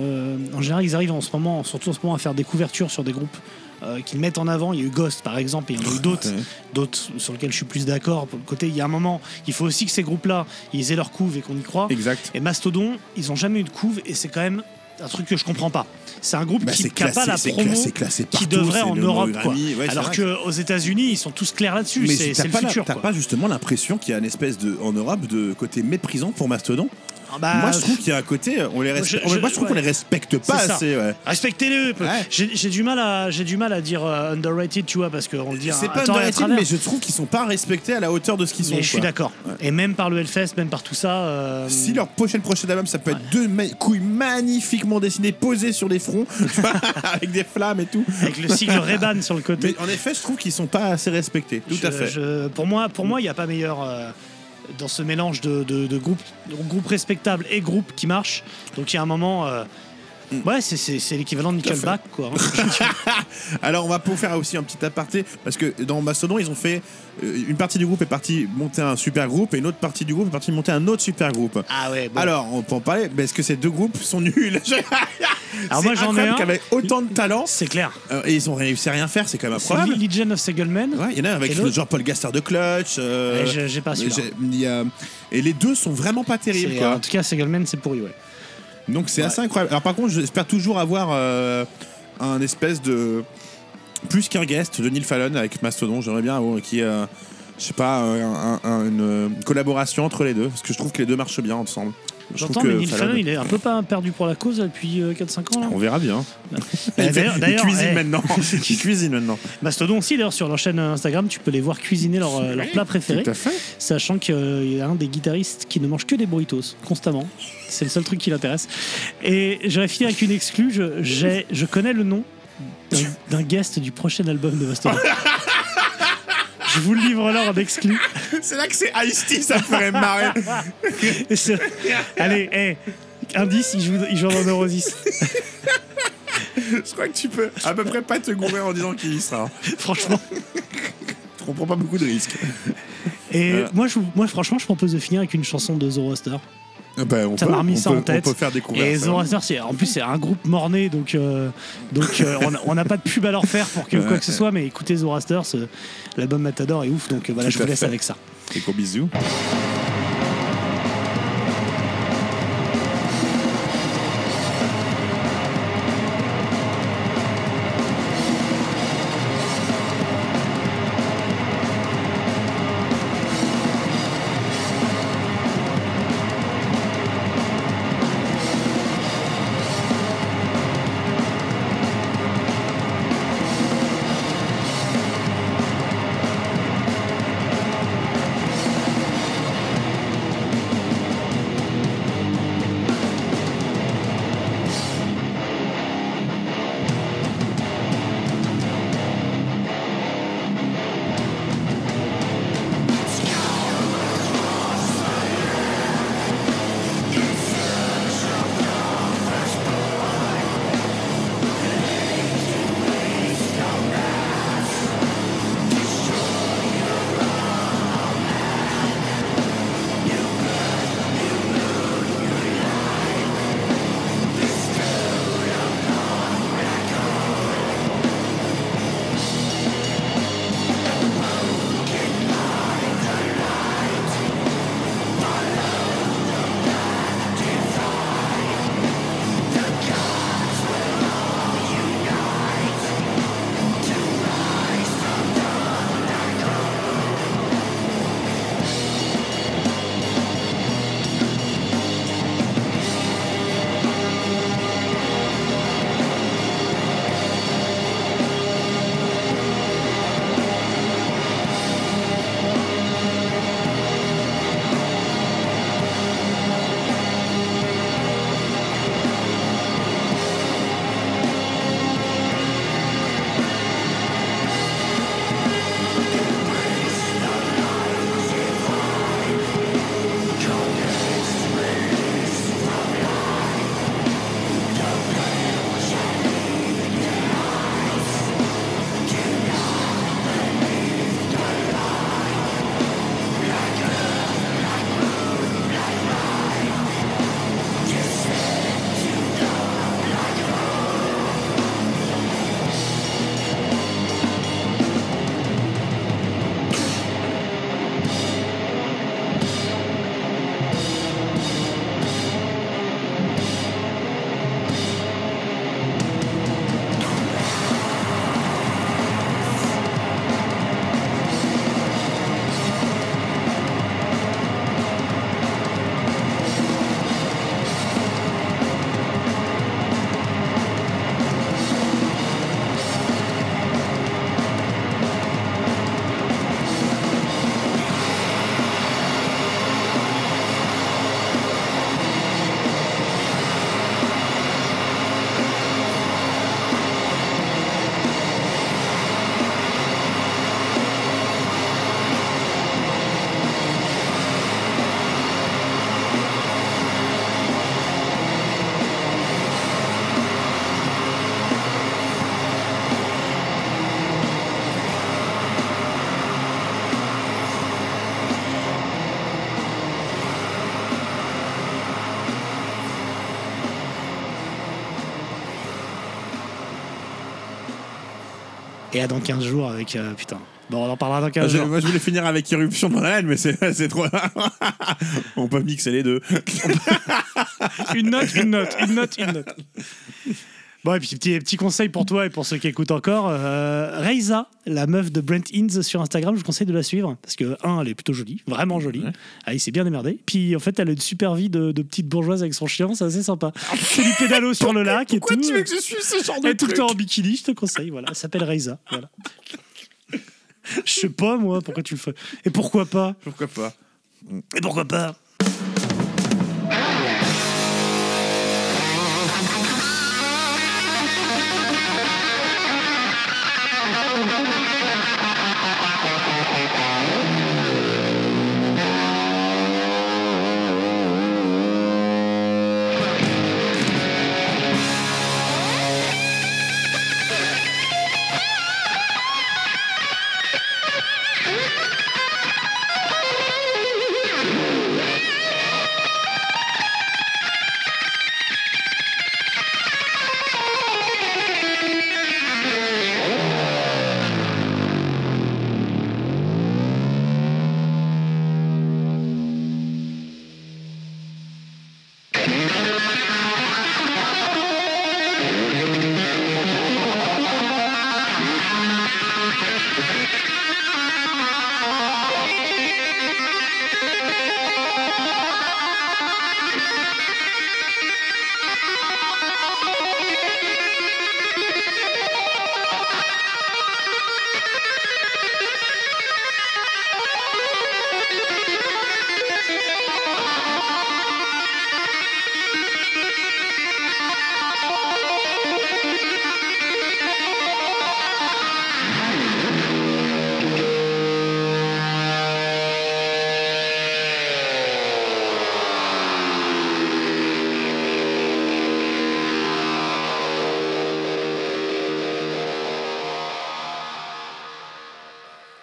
en général, ils arrivent en ce moment, surtout en ce moment, à faire des couvertures sur des groupes euh, qu'ils mettent en avant. Il y a eu Ghost par exemple, et il y en a eu d'autres, Ouais. d'autres sur lesquels je suis plus d'accord. Pour le côté, il y a un moment, il faut aussi que ces groupes-là, ils aient leur couve et qu'on y croit. Exact. Et Mastodon, ils ont jamais eu de couve et c'est quand même un truc que je comprends pas. C'est un groupe Bah, qui n'a pas la promo classé- classé qui partout, devrait c'est en Europe. Quoi. ouais, Alors qu'aux États-Unis, ils sont tous clairs là-dessus. Mais C'est t'as c'est le pas, la- futur. t'as quoi. pas justement l'impression qu'il y a une espèce de en Europe de côté méprisant pour Mastodon bah, Moi, je trouve qu'il y a un côté, on les respecte. moi, je trouve qu'on les respecte pas assez. ouais. Respectez-le. Ouais. J'ai du mal à j'ai du mal à dire euh, underrated, tu vois, parce qu'on le dit. C'est pas underrated, mais je trouve qu'ils sont pas respectés à la hauteur de ce qu'ils sont. Mais je suis d'accord. Et même par le Hellfest, même par tout ça. euh, Si leur prochaine prochaine album, ça peut être deux ma- couilles magnifiquement dessinées, posées sur des fronts, *laughs* *laughs* avec des flammes et tout. Avec le sigle *laughs* Reban sur le côté. Mais en effet, je trouve qu'ils sont pas assez respectés. Tout Je- à fait. je- pour moi, pour moi, il n'y a pas meilleur euh, dans ce mélange de, groupes, groupes respectables et groupes qui marchent. Donc il y a un moment. Euh, Ouais, c'est- c'est c'est l'équivalent de Nickelback, quoi. *laughs* Alors, on va pour faire aussi un petit aparté, parce que dans Mastodon, ils ont fait. euh, Une partie du groupe est partie monter un super groupe, et une autre partie du groupe est partie monter un autre super groupe. ah ouais. Bon. Alors, on peut en parler, mais est-ce que ces deux groupes sont nuls? *laughs* Alors moi, j'en ai un. qui avait autant de talent, c'est clair. euh, et ils ont réussi à rien faire, c'est quand même C'est incroyable. Legion of Segelman. Ouais, il y en a avec Et le genre Paul Gaster de Clutch. euh, j'ai- pas a- Et les deux sont vraiment pas terribles. C'est- Quoi. En tout cas, Segelman, c'est pourri, ouais. Donc c'est assez incroyable. Alors par contre, j'espère toujours avoir euh, un espèce de plus qu'un guest de Neil Fallon avec Mastodon. J'aimerais bien avoir qui, euh, je sais pas, un- un- un- une collaboration entre les deux parce que je trouve que les deux marchent bien ensemble. J'entends, mais Neil Fallon- il est un peu pas perdu pour la cause depuis euh, 4-5 ans. Là. On verra bien. Euh, il, d'ailleurs- cuisine eh, maintenant. *laughs* il cuisine maintenant. Mastodon aussi, d'ailleurs, sur leur chaîne Instagram, tu peux les voir cuisiner leur, euh, leur plat préféré. Tout à fait. Sachant qu'il y a un des guitaristes qui ne mange que des burritos, constamment. C'est le seul truc qui l'intéresse. Et j'aurais fini avec une exclue. Je, je connais le nom d'un guest du prochain album de Mastodon. *laughs* je vous le livre là en exclu. C'est là que c'est Ice-T, ça ferait marrer. Allez, hey, indice, il joue, il joue dans Neurosis. je crois que tu peux à peu près pas te gourer en disant qui il sera. Franchement. On prend pas beaucoup de risques. Et Euh. moi, je, moi, franchement, je propose de finir avec une chanson de Zoroaster. Ah bah, on Ça peut- m'a remis on ça peut- en tête. On peut faire découvrir Et c'est, en plus, c'est un groupe morné, donc, euh, donc euh, on a- on n'a pas de pub à leur faire pour que, quoi que ce soit, mais écoutez Zoroaster, ce- l'album Matador est ouf, donc euh, voilà, Tout je vous à laisse fait. avec ça. Et gros bisous. Et à dans 15 jours avec. euh, putain. Bon, on en parlera dans 15 Ah, Je- jours. moi, je voulais finir avec Irruption de Banane, mais c'est c'est trop. *laughs* On peut mixer les deux. *laughs* Une note, une note, une note, une note. Bon, et puis petit, petit conseil pour toi et pour ceux qui écoutent encore. Euh, Reiza, la meuf de Brent Inns sur Instagram, je vous conseille de la suivre. Parce que, un, elle est plutôt jolie, vraiment jolie. Ah, il s'est bien démerdé. Puis, en fait, elle a une super vie de, de petite bourgeoise avec son chien, c'est assez sympa. C'est du pédalo sur le lac et tout. Pourquoi tu veux que je suis ce genre Elle de est tout le temps en bikini, je te conseille. Voilà, elle s'appelle Reiza. Voilà. Je sais pas, moi, pourquoi tu le fais. Et pourquoi pas? Pourquoi pas? Et pourquoi pas?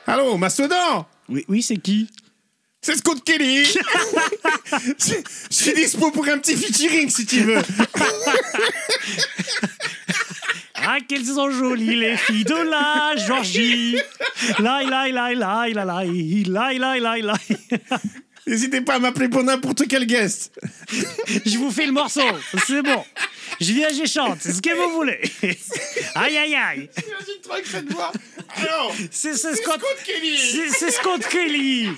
Allô, Mastodon Oui, oui c'est qui C'est Scott Kelly Je *laughs* je suis dispo pour un petit featuring si tu veux. Ah, qu'elles sont jolies, les filles de la Georgie. Lai, lai, lai, lai, lai, lai, lai, lai, lai, lai. N'hésitez pas à m'appeler pour n'importe quel guest. *laughs* Je vous fais le morceau, c'est bon. Je viens, je chante, c'est ce que vous voulez. *laughs* Aïe, aïe, aïe. Imagine toi avec cette voix. Alors, C'est c'est Scott, Scott Kelly. c'est c'est Scott Kelly.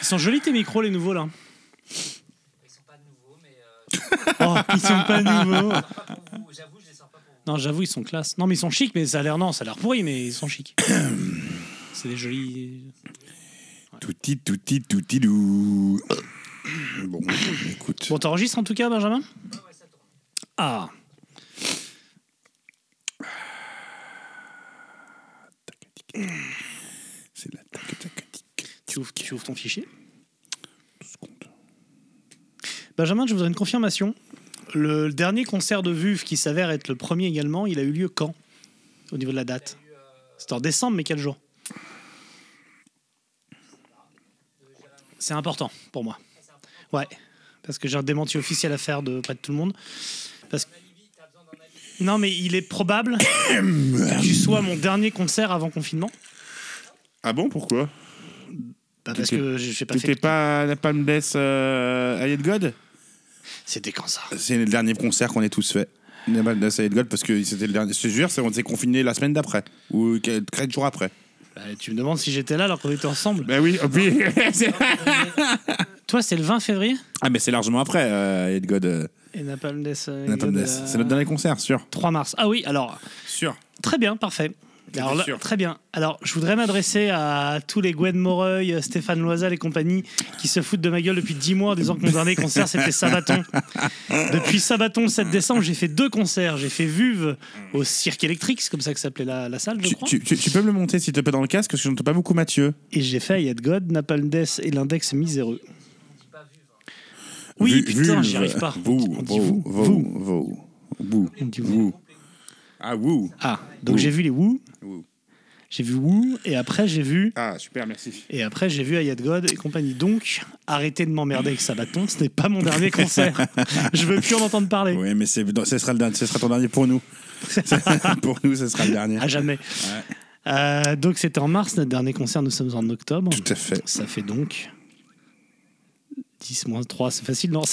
Ils sont jolis tes micros les nouveaux là. Ils sont pas nouveaux mais. Oh, ils sont pas nouveaux. Non, j'avoue, ils sont classe. Non, mais ils sont chics, mais ça a l'air non, ça a l'air pourri, mais ils sont chics. *coughs* C'est des jolis. Touti, touti, touti, dou. *coughs* Bon, écoute. Bon, t'enregistres en tout cas, Benjamin? Ah. C'est la tac, tac. Tu ouvres, tu ouvres ton fichier? Benjamin, je voudrais une confirmation. Le dernier concert de VUV, qui s'avère être le premier également, il a eu lieu quand Au niveau de la date? C'était en décembre, mais quel jour? C'est important pour moi. Ouais, parce que j'ai un démenti officiel à faire de près de tout le monde. Parce que... Non, mais il est probable que tu sois mon dernier concert avant confinement. Ah bon, pourquoi? Bah, parce que j'ai pas T'étais fait. pas à la Palme euh, à God C'était quand ça? C'est le dernier concert qu'on ait tous fait. La Yet God parce que c'était le dernier. Je te jure, c'est- on s'est confiné la semaine d'après. Ou 4 jours après. Bah, Tu me demandes si j'étais là alors qu'on était ensemble. Ben oui, oui. *laughs* c'est- Toi, c'est le 20 février? Ah, mais c'est largement après, euh, Yet God. euh, Et Napalm Death, euh, la Palme de d'Est. la- C'est notre dernier concert, sûr. 3 mars. Ah oui, alors, Sûr. très bien, parfait. Alors là, sûr. très bien. Alors, je voudrais m'adresser à tous les Gwen Moreuil, Stéphane Loisel et compagnie qui se foutent de ma gueule depuis 10 mois en disant que mon dernier concert c'était Sabaton. Depuis Sabaton le 7 décembre, j'ai fait deux concerts. J'ai fait Vuve au Cirque électrique, c'est comme ça que s'appelait la, la salle, je Tu, crois. tu- tu- tu peux me le monter s'il te plaît dans le casque parce que je n'entends pas beaucoup Mathieu. Et j'ai fait Ayat God, Napalm Death et l'index miséreux. Oui, Vu- putain, j'y arrive pas. Vous, On dit vous, vous, vous, vous, vous, On dit vous. Ah, vous. Ah, donc Woo. j'ai vu les Woo. Woo. J'ai vu Woo et après j'ai vu Ah, super, merci. et après j'ai vu Ayat God et compagnie. Donc arrêtez de m'emmerder avec Sabaton, ce n'est pas mon dernier concert. *laughs* Je veux plus en entendre parler. Oui, mais c'est, ce, sera le, dernier- ce sera ton dernier pour nous. *laughs* pour nous, ce sera le dernier. À jamais. Euh, donc c'était en mars, notre dernier concert, nous sommes en octobre. Tout à fait. Ça fait donc 10 moins 3, c'est facile, non. *laughs*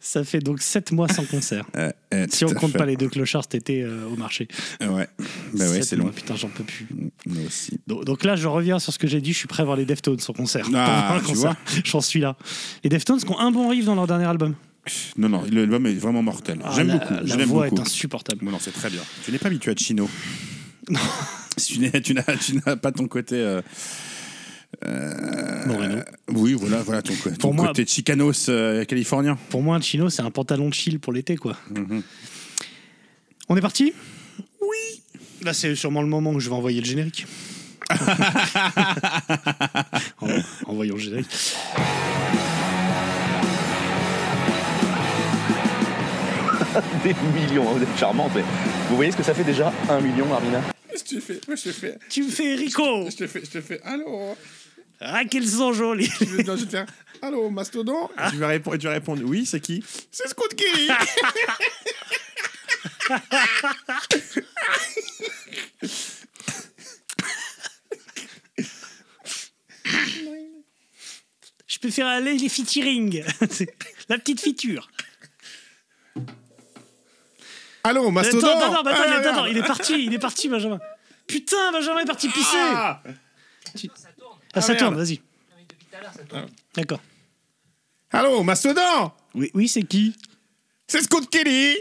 ça fait donc 7 mois sans concert. Euh, euh, Si on compte fait. pas les deux clochards cet été euh, au marché. Ouais, bah ouais, c'est long. Putain, j'en peux plus. Nous aussi. Donc, donc là, je reviens sur ce que j'ai dit. Je suis prêt à voir les Deftones en concert. Ah, tu concert. J'en suis là. Les Deftones qui ont un bon riff dans leur dernier album. Non, non, l'album est vraiment mortel. Ah, J'aime beaucoup. La voix beaucoup. est insupportable. Non, non, c'est très bien. Tu n'es pas habitué à Chino. *laughs* Si *laughs* tu n'as tu n'as pas ton côté. Euh, Moreno. oui, voilà, voilà ton, *laughs* Pour moi- côté chicanos euh, californien. Pour moi, un chino, c'est un pantalon de chill pour l'été, quoi. Mhm. On est parti? Oui. Là, c'est sûrement le moment où je vais envoyer le générique. *laughs* En- Envoyons le générique. *laughs* Des millions, hein, vous êtes charmante. mais Vous voyez ce que ça fait déjà Un million, Armina? Je te fais, moi je te fais, Tu me fais Rico je te fais, je te fais, allô Ah, qu'ils sont jolis. Je vais, je allô, Mastodon Et tu vas répondre, et tu vas répondre, oui, c'est qui? C'est Scott Kelly *laughs* Je peux faire aller les featuring. C'est *laughs* La petite feature. Allô, Mastodon Attends, attends, attends, Ah, attends, il est parti, il est parti, Benjamin. Putain, Benjamin est parti pisser. Ah Ah, ça Ah, tourne, vas-y. D'accord. Allô, Mastodon? Oui, oui c'est qui? C'est Scott Kelly